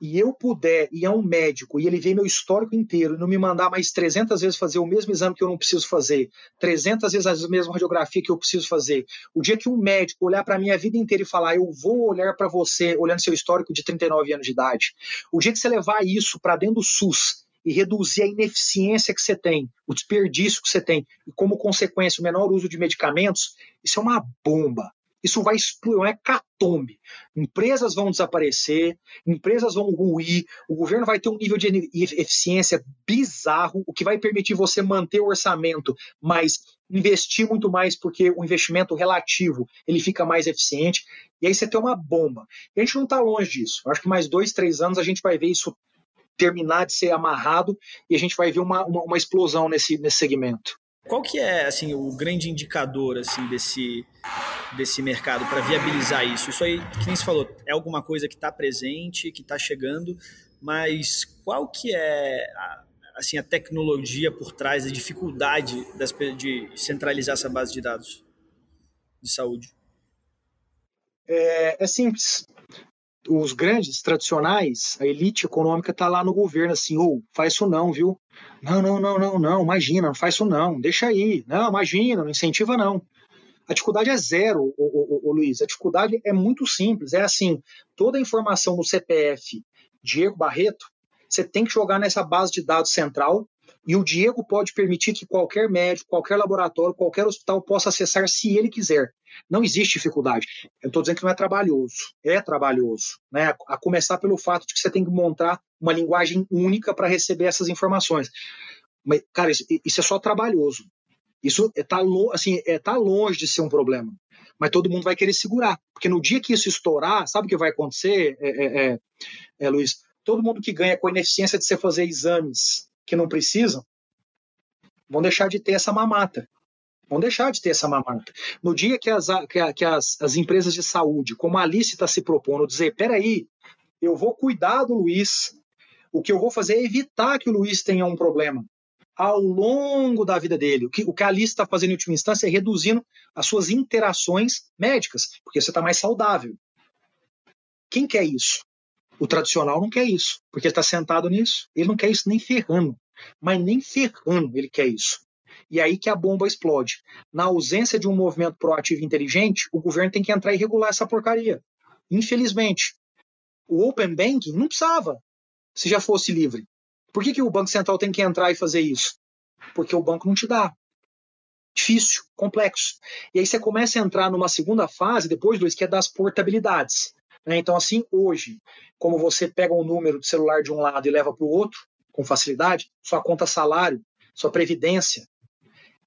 e eu puder ir a um médico e ele ver meu histórico inteiro e não me mandar mais 300 vezes fazer o mesmo exame que eu não preciso fazer, 300 vezes a mesma radiografia que eu preciso fazer, o dia que um médico olhar para a vida inteira e falar, eu vou olhar para você olhando seu histórico de 39 anos de idade, o dia que você levar isso para dentro do SUS e reduzir a ineficiência que você tem, o desperdício que você tem, e como consequência o menor uso de medicamentos, isso é uma bomba isso vai explodir, é catombe. Empresas vão desaparecer, empresas vão ruir, o governo vai ter um nível de eficiência bizarro, o que vai permitir você manter o orçamento, mas investir muito mais porque o investimento relativo ele fica mais eficiente. E aí você tem uma bomba. E a gente não está longe disso. Eu acho que mais dois, três anos a gente vai ver isso terminar de ser amarrado e a gente vai ver uma, uma, uma explosão nesse, nesse segmento. Qual que é assim o grande indicador assim desse desse mercado para viabilizar isso? Isso aí, que nem se falou, é alguma coisa que está presente, que está chegando, mas qual que é a, assim a tecnologia por trás, a dificuldade das, de centralizar essa base de dados de saúde? É, é simples os grandes tradicionais, a elite econômica está lá no governo assim, ou oh, faz isso não, viu? Não, não, não, não, não, imagina, não faz isso não, deixa aí, não, imagina, não incentiva não. A dificuldade é zero, o, Luiz. A dificuldade é muito simples. É assim: toda a informação no CPF Diego Barreto, você tem que jogar nessa base de dados central e o Diego pode permitir que qualquer médico, qualquer laboratório, qualquer hospital possa acessar se ele quiser. Não existe dificuldade. Eu estou dizendo que não é trabalhoso. É trabalhoso. Né? A começar pelo fato de que você tem que montar uma linguagem única para receber essas informações. Mas, cara, isso, isso é só trabalhoso. Isso está assim, é, tá longe de ser um problema. Mas todo mundo vai querer segurar. Porque no dia que isso estourar, sabe o que vai acontecer, é, é, é, é Luiz? Todo mundo que ganha com a ineficiência de você fazer exames que não precisam, vão deixar de ter essa mamata. Vão deixar de ter essa mamata. No dia que as, que, as, as empresas de saúde, como a Alice está se propondo, dizer: peraí, eu vou cuidar do Luiz, o que eu vou fazer é evitar que o Luiz tenha um problema ao longo da vida dele. O que, o que a Alice está fazendo em última instância é reduzindo as suas interações médicas, porque você está mais saudável. Quem quer isso? O tradicional não quer isso, porque ele está sentado nisso. Ele não quer isso nem ferrando. Mas nem ferrando ele quer isso. E aí que a bomba explode. Na ausência de um movimento proativo inteligente, o governo tem que entrar e regular essa porcaria. Infelizmente. O Open Banking não precisava, se já fosse livre. Por que, que o Banco Central tem que entrar e fazer isso? Porque o banco não te dá. Difícil, complexo. E aí você começa a entrar numa segunda fase, depois, Luiz, que é das portabilidades. Né? Então, assim, hoje, como você pega um número de celular de um lado e leva para o outro com facilidade, sua conta salário, sua previdência,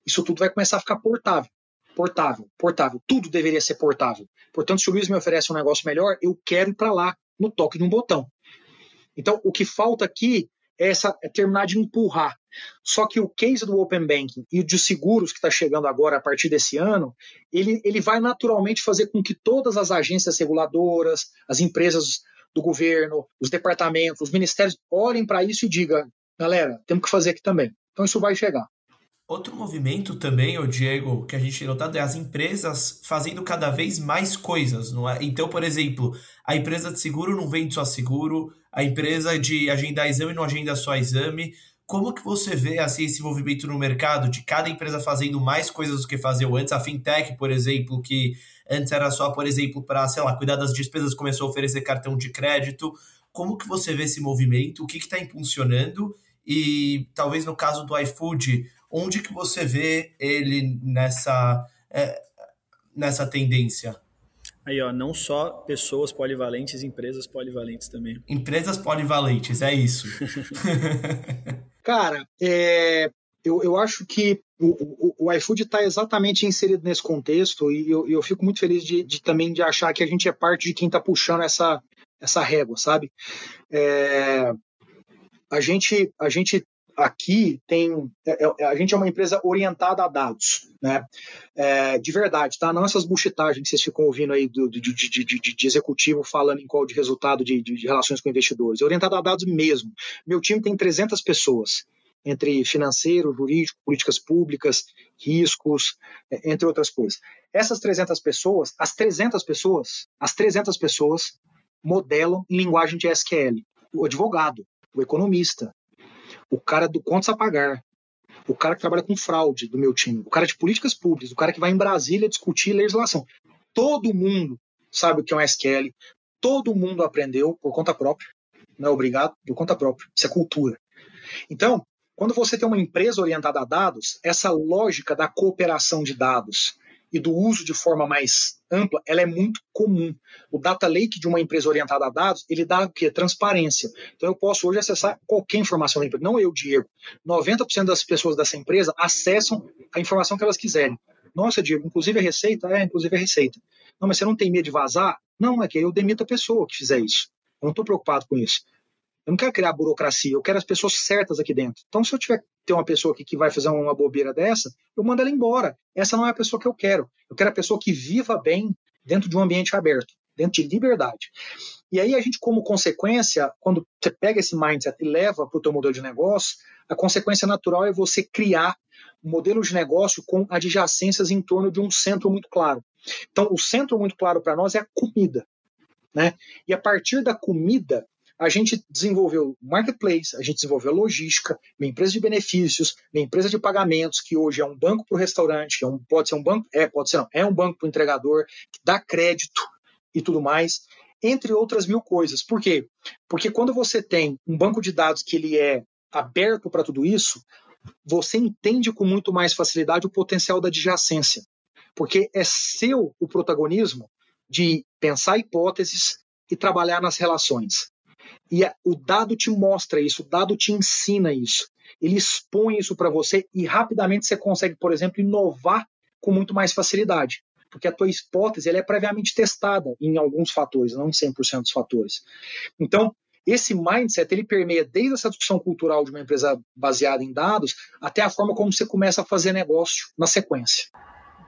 isso tudo vai começar a ficar portável. Portável, portável. Tudo deveria ser portável. Portanto, se o Luiz me oferece um negócio melhor, eu quero ir para lá no toque de um botão. Então, o que falta aqui essa, é terminar de empurrar. Só que o case do Open Banking e de seguros que está chegando agora a partir desse ano, ele, ele vai naturalmente fazer com que todas as agências reguladoras, as empresas do governo, os departamentos, os ministérios olhem para isso e digam, galera, temos que fazer aqui também. Então isso vai chegar. Outro movimento também, o Diego, que a gente tem notado é as empresas fazendo cada vez mais coisas, não é? Então, por exemplo, a empresa de seguro não vende só seguro, a empresa de agendar exame não agenda só exame. Como que você vê assim esse movimento no mercado de cada empresa fazendo mais coisas do que fazia antes? A fintech, por exemplo, que antes era só, por exemplo, para, sei lá, cuidar das despesas, começou a oferecer cartão de crédito. Como que você vê esse movimento? O que está impulsionando? E talvez no caso do iFood, onde que você vê ele nessa, é, nessa tendência? Aí, ó, não só pessoas polivalentes, empresas polivalentes também. Empresas polivalentes, é isso. [laughs] Cara, é, eu, eu acho que o, o, o iFood está exatamente inserido nesse contexto e eu, eu fico muito feliz de, de, também de achar que a gente é parte de quem está puxando essa, essa régua, sabe? É, a gente, a gente aqui tem. É, é, a gente é uma empresa orientada a dados, né? É, de verdade, tá? Não essas buchitagens que vocês ficam ouvindo aí do, de, de, de, de, executivo falando em qual de resultado de, relações com investidores. É orientado a dados mesmo. Meu time tem 300 pessoas entre financeiro, jurídico, políticas públicas, riscos, é, entre outras coisas. Essas 300 pessoas, as 300 pessoas, as 300 pessoas modelam em linguagem de SQL. O advogado, o economista, o cara do contas a pagar, o cara que trabalha com fraude do meu time, o cara de políticas públicas, o cara que vai em Brasília discutir legislação. Todo mundo sabe o que é um SQL, todo mundo aprendeu por conta própria, não é obrigado, por conta própria. Isso é cultura. Então, quando você tem uma empresa orientada a dados, essa lógica da cooperação de dados, e do uso de forma mais ampla, ela é muito comum. O data lake de uma empresa orientada a dados, ele dá o quê? Transparência. Então eu posso hoje acessar qualquer informação da empresa, não eu, Diego. 90% das pessoas dessa empresa acessam a informação que elas quiserem. Nossa, Diego, inclusive a receita? É, inclusive a receita. Não, mas você não tem medo de vazar? Não, é que eu demito a pessoa que fizer isso. Eu não estou preocupado com isso. Eu não quero criar burocracia, eu quero as pessoas certas aqui dentro. Então, se eu tiver ter uma pessoa aqui que vai fazer uma bobeira dessa, eu mando ela embora. Essa não é a pessoa que eu quero. Eu quero a pessoa que viva bem dentro de um ambiente aberto, dentro de liberdade. E aí a gente, como consequência, quando você pega esse mindset e leva para o teu modelo de negócio, a consequência natural é você criar um modelo de negócio com adjacências em torno de um centro muito claro. Então, o centro muito claro para nós é a comida. Né? E a partir da comida, a gente desenvolveu marketplace, a gente desenvolveu logística, minha empresa de benefícios, minha empresa de pagamentos, que hoje é um banco para o restaurante, é um, pode ser um banco, é, pode ser não, é um banco para o entregador, que dá crédito e tudo mais, entre outras mil coisas. Por quê? Porque quando você tem um banco de dados que ele é aberto para tudo isso, você entende com muito mais facilidade o potencial da adjacência. Porque é seu o protagonismo de pensar hipóteses e trabalhar nas relações. E o dado te mostra isso, o dado te ensina isso. Ele expõe isso para você e rapidamente você consegue, por exemplo, inovar com muito mais facilidade. Porque a tua hipótese ela é previamente testada em alguns fatores, não em 100% dos fatores. Então, esse mindset ele permeia desde essa discussão cultural de uma empresa baseada em dados até a forma como você começa a fazer negócio na sequência.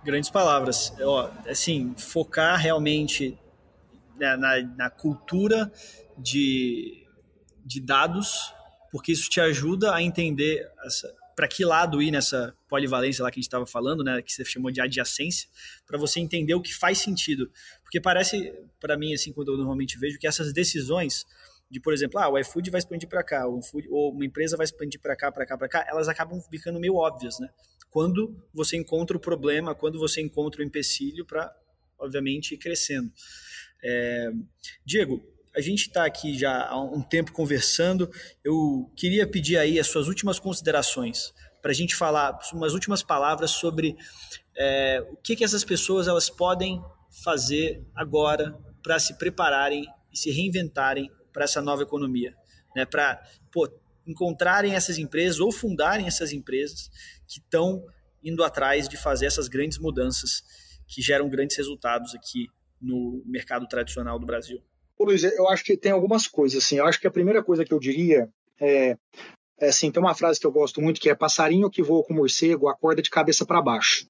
Grandes palavras. Ó, assim, focar realmente na, na, na cultura de, de dados, porque isso te ajuda a entender para que lado ir nessa polivalência lá que a gente estava falando, né, que você chamou de adjacência, para você entender o que faz sentido. Porque parece, para mim, assim, quando eu normalmente vejo, que essas decisões de, por exemplo, ah, o iFood vai expandir para cá, o ou uma empresa vai expandir para cá, para cá, para cá, elas acabam ficando meio óbvias, né? Quando você encontra o problema, quando você encontra o empecilho para, obviamente, ir crescendo. É... Diego, a gente está aqui já há um tempo conversando. Eu queria pedir aí as suas últimas considerações para a gente falar umas últimas palavras sobre é, o que, que essas pessoas elas podem fazer agora para se prepararem e se reinventarem para essa nova economia, né? Para encontrarem essas empresas ou fundarem essas empresas que estão indo atrás de fazer essas grandes mudanças que geram grandes resultados aqui no mercado tradicional do Brasil. Ô, Luiz, eu acho que tem algumas coisas assim. Eu acho que a primeira coisa que eu diria é, é assim, tem uma frase que eu gosto muito que é passarinho que voa com morcego acorda de cabeça para baixo.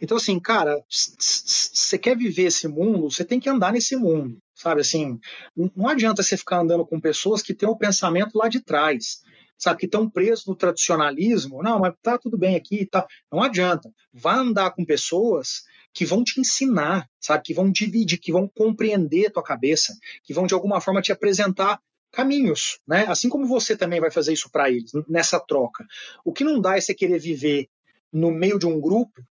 Então assim, cara, você quer viver esse mundo, você tem que andar nesse mundo, sabe assim? Não adianta você ficar andando com pessoas que têm o pensamento lá de trás sabe, que estão presos no tradicionalismo, não, mas tá tudo bem aqui e tá. tal. Não adianta. Vá andar com pessoas que vão te ensinar, sabe, que vão dividir, que vão compreender tua cabeça, que vão de alguma forma te apresentar caminhos, né? Assim como você também vai fazer isso para eles nessa troca. O que não dá é você querer viver no meio de um grupo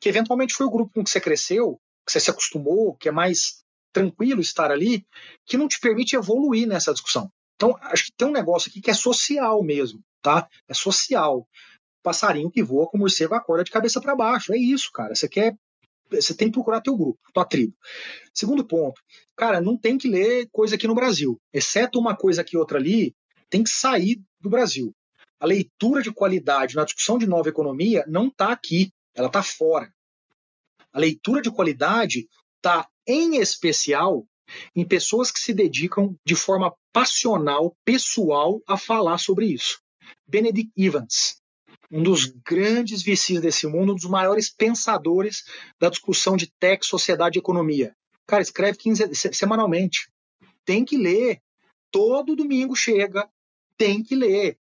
que eventualmente foi o grupo com que você cresceu, que você se acostumou, que é mais tranquilo estar ali, que não te permite evoluir nessa discussão. Então, acho que tem um negócio aqui que é social mesmo, tá? É social. Passarinho que voa com morcego acorda de cabeça para baixo. É isso, cara. Você quer você tem que procurar teu grupo, tua tribo. Segundo ponto, cara, não tem que ler coisa aqui no Brasil. Exceto uma coisa aqui outra ali, tem que sair do Brasil. A leitura de qualidade na discussão de nova economia não está aqui, ela está fora. A leitura de qualidade está, em especial, em pessoas que se dedicam de forma passional, pessoal, a falar sobre isso. Benedict Evans, um dos grandes VCs desse mundo, um dos maiores pensadores da discussão de tech, sociedade e economia. Cara, escreve 15, semanalmente. Tem que ler. Todo domingo chega, tem que ler.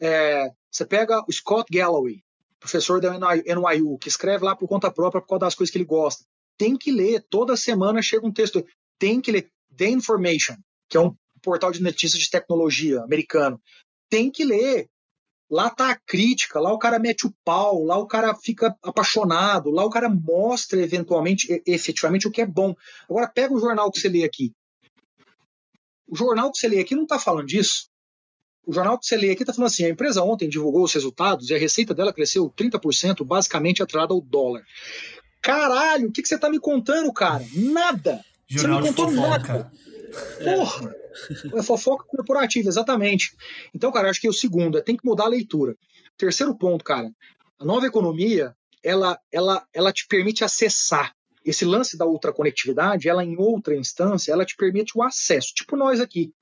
É, você pega o Scott Galloway, professor da NYU, que escreve lá por conta própria por causa das coisas que ele gosta. Tem que ler. Toda semana chega um texto. Tem que ler. The Information, que é um portal de notícias de tecnologia americano. Tem que ler. Lá tá a crítica, lá o cara mete o pau, lá o cara fica apaixonado, lá o cara mostra eventualmente, efetivamente, o que é bom. Agora pega o jornal que você lê aqui. O jornal que você lê aqui não está falando disso. O jornal que você lê aqui está falando assim: a empresa ontem divulgou os resultados e a receita dela cresceu 30%, basicamente atrelada ao dólar. Caralho, o que, que você está me contando, cara? Nada! Jornal você não contou nada. Porra! É fofoca corporativa, exatamente. Então, cara, acho que o segundo é tem que mudar a leitura. Terceiro ponto, cara, a nova economia, ela, ela, ela te permite acessar. Esse lance da ultraconectividade, ela em outra instância, ela te permite o acesso, tipo nós aqui.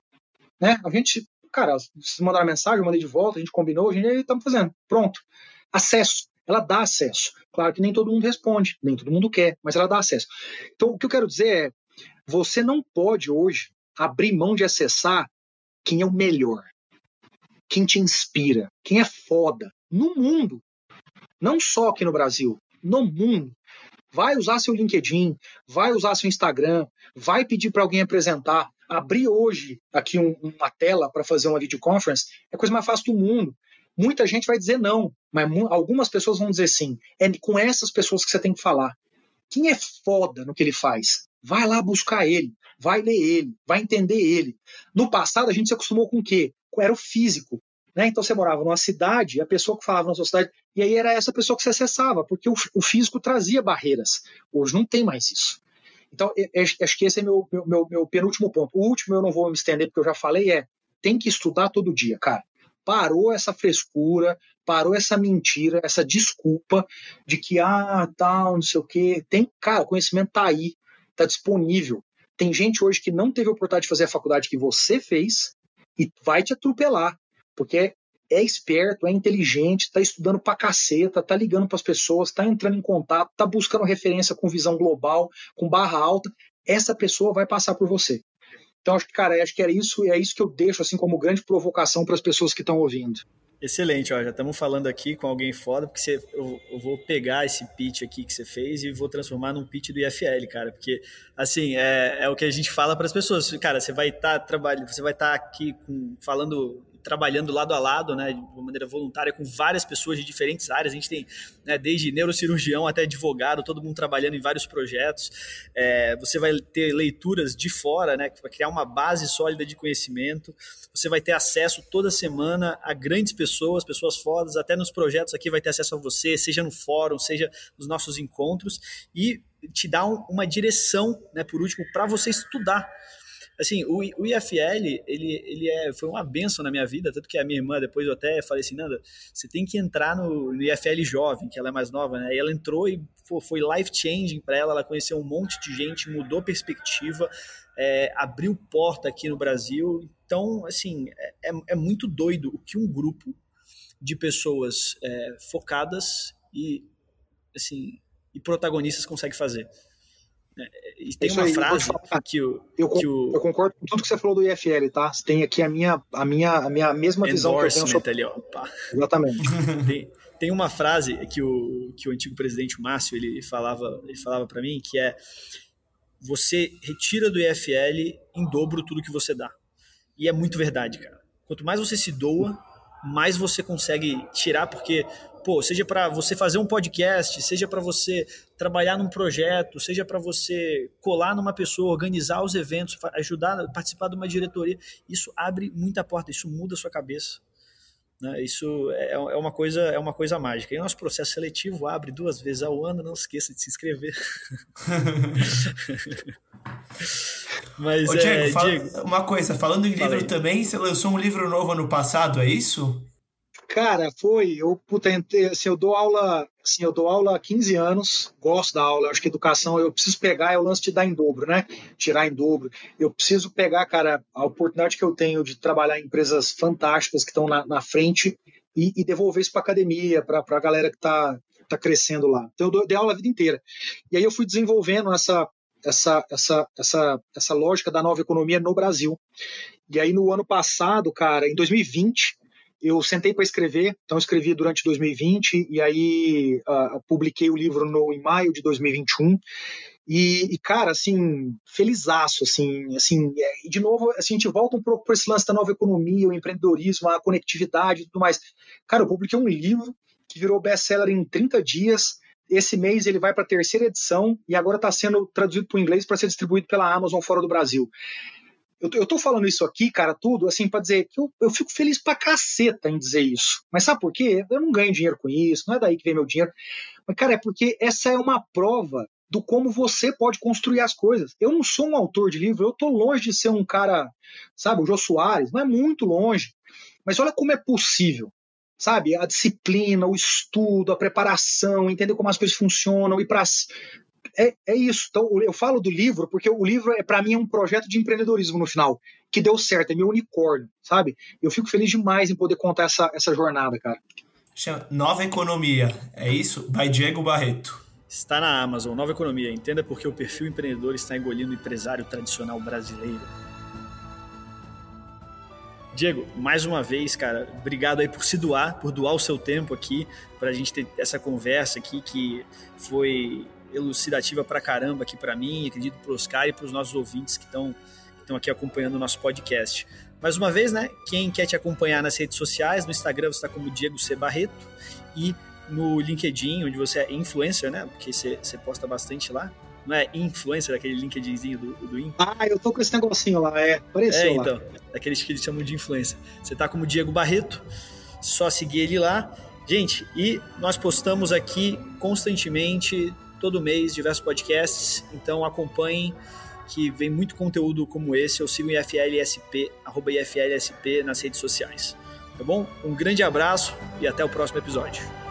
Né? A gente, cara, mandar mensagem, eu mandei de volta, a gente combinou, a gente estamos fazendo. Pronto. Acesso. Ela dá acesso. Claro que nem todo mundo responde, nem todo mundo quer, mas ela dá acesso. Então, o que eu quero dizer é, você não pode hoje abrir mão de acessar quem é o melhor, quem te inspira, quem é foda no mundo. Não só aqui no Brasil, no mundo. Vai usar seu LinkedIn, vai usar seu Instagram, vai pedir para alguém apresentar. Abrir hoje aqui um, uma tela para fazer uma videoconference é a coisa mais fácil do mundo. Muita gente vai dizer não, mas algumas pessoas vão dizer sim. É com essas pessoas que você tem que falar. Quem é foda no que ele faz? Vai lá buscar ele, vai ler ele, vai entender ele. No passado, a gente se acostumou com o quê? Era o físico. Né? Então você morava numa cidade, a pessoa que falava na sua cidade, e aí era essa pessoa que você acessava, porque o, o físico trazia barreiras. Hoje não tem mais isso. Então, acho que esse é meu, meu, meu penúltimo ponto. O último eu não vou me estender, porque eu já falei, é tem que estudar todo dia, cara. Parou essa frescura, parou essa mentira, essa desculpa de que, ah, tal, não sei o quê. Tem, cara, o conhecimento tá aí está disponível. Tem gente hoje que não teve a oportunidade de fazer a faculdade que você fez e vai te atropelar, porque é, é esperto, é inteligente, está estudando pra caceta, está ligando para as pessoas, está entrando em contato, está buscando referência com visão global, com barra alta. Essa pessoa vai passar por você. Então, acho que, cara, acho que era isso, e é isso que eu deixo assim como grande provocação para as pessoas que estão ouvindo. Excelente, ó, já estamos falando aqui com alguém foda, porque você, eu, eu, vou pegar esse pitch aqui que você fez e vou transformar num pitch do IFL, cara, porque, assim, é, é o que a gente fala para as pessoas, cara, você vai estar tá trabalhando, você vai estar tá aqui com, falando trabalhando lado a lado, né, de uma maneira voluntária, com várias pessoas de diferentes áreas. A gente tem né, desde neurocirurgião até advogado, todo mundo trabalhando em vários projetos. É, você vai ter leituras de fora, né, para criar uma base sólida de conhecimento. Você vai ter acesso toda semana a grandes pessoas, pessoas fodas, até nos projetos aqui vai ter acesso a você, seja no fórum, seja nos nossos encontros. E te dá um, uma direção, né, por último, para você estudar. Assim, o, o IFL, ele, ele é, foi uma benção na minha vida, tanto que a minha irmã, depois eu até falei assim, Nanda, você tem que entrar no, no IFL jovem, que ela é mais nova, né? E ela entrou e pô, foi life-changing para ela, ela conheceu um monte de gente, mudou perspectiva, é, abriu porta aqui no Brasil. Então, assim, é, é, é muito doido o que um grupo de pessoas é, focadas e, assim, e protagonistas consegue fazer. É, e tem uma aí, frase que o, eu, que o... eu concordo com tudo que você falou do IFL, tá? Você tem aqui a minha, a minha, a minha mesma visão que eu tenho sobre... ali, ó. Pá. Exatamente. [laughs] tem, tem uma frase que o, que o antigo presidente Márcio ele falava, ele falava para mim que é você retira do IFL em dobro tudo que você dá. E é muito verdade, cara. Quanto mais você se doa, mais você consegue tirar, porque pô, seja para você fazer um podcast, seja para você trabalhar num projeto, seja para você colar numa pessoa, organizar os eventos, ajudar, participar de uma diretoria, isso abre muita porta, isso muda a sua cabeça. Né? Isso é, é, uma coisa, é uma coisa mágica. E o nosso processo seletivo abre duas vezes ao ano, não esqueça de se inscrever. [laughs] Mas, Ô, Diego, é, fala, Diego, uma coisa, falando em livro também, você lançou um livro novo ano passado, é isso? Cara, foi. Eu, puta, assim, eu dou aula, assim, eu dou aula há 15 anos, gosto da aula, acho que educação eu preciso pegar, é o lance de dar em dobro, né? Tirar em dobro. Eu preciso pegar, cara, a oportunidade que eu tenho de trabalhar em empresas fantásticas que estão na, na frente e, e, devolver isso para academia, para a galera que está tá crescendo lá. Então eu dou, dei aula a vida inteira. E aí eu fui desenvolvendo essa essa, essa, essa, essa lógica da nova economia no Brasil. E aí no ano passado, cara, em 2020, eu sentei para escrever, então escrevi durante 2020 e aí uh, publiquei o livro no, em maio de 2021. E, e, cara, assim, felizaço, assim, assim, é, e de novo, assim, a gente volta um pouco para esse lance da nova economia, o empreendedorismo, a conectividade e tudo mais. Cara, eu publiquei um livro que virou best-seller em 30 dias, esse mês ele vai para a terceira edição e agora está sendo traduzido para o inglês para ser distribuído pela Amazon fora do Brasil. Eu, eu tô falando isso aqui, cara, tudo, assim, para dizer que eu, eu fico feliz pra caceta em dizer isso. Mas sabe por quê? Eu não ganho dinheiro com isso, não é daí que vem meu dinheiro. Mas, cara, é porque essa é uma prova do como você pode construir as coisas. Eu não sou um autor de livro, eu tô longe de ser um cara, sabe, o Jô Soares, não é muito longe. Mas olha como é possível, sabe? A disciplina, o estudo, a preparação, entender como as coisas funcionam, e para é, é isso. Então, eu falo do livro porque o livro, é para mim, é um projeto de empreendedorismo no final, que deu certo, é meu unicórnio, sabe? Eu fico feliz demais em poder contar essa, essa jornada, cara. Nova Economia, é isso? By Diego Barreto. Está na Amazon, Nova Economia. Entenda porque o perfil empreendedor está engolindo o empresário tradicional brasileiro. Diego, mais uma vez, cara, obrigado aí por se doar, por doar o seu tempo aqui, para a gente ter essa conversa aqui que foi elucidativa pra caramba aqui para mim, acredito para Oscar e para os nossos ouvintes que estão estão aqui acompanhando o nosso podcast. Mais uma vez, né? Quem quer te acompanhar nas redes sociais, no Instagram você está como Diego C. Barreto e no LinkedIn, onde você é influencer, né? Porque você, você posta bastante lá. Não é influencer, aquele LinkedInzinho do, do In? Ah, eu tô com esse negocinho lá, é. Apareceu é, então. Lá. Aqueles que eles chamam de influencer. Você tá como Diego Barreto, só seguir ele lá. Gente, e nós postamos aqui constantemente todo mês diversos podcasts, então acompanhem que vem muito conteúdo como esse. Eu sigo IFLSP, arroba IFLSP nas redes sociais. Tá bom? Um grande abraço e até o próximo episódio.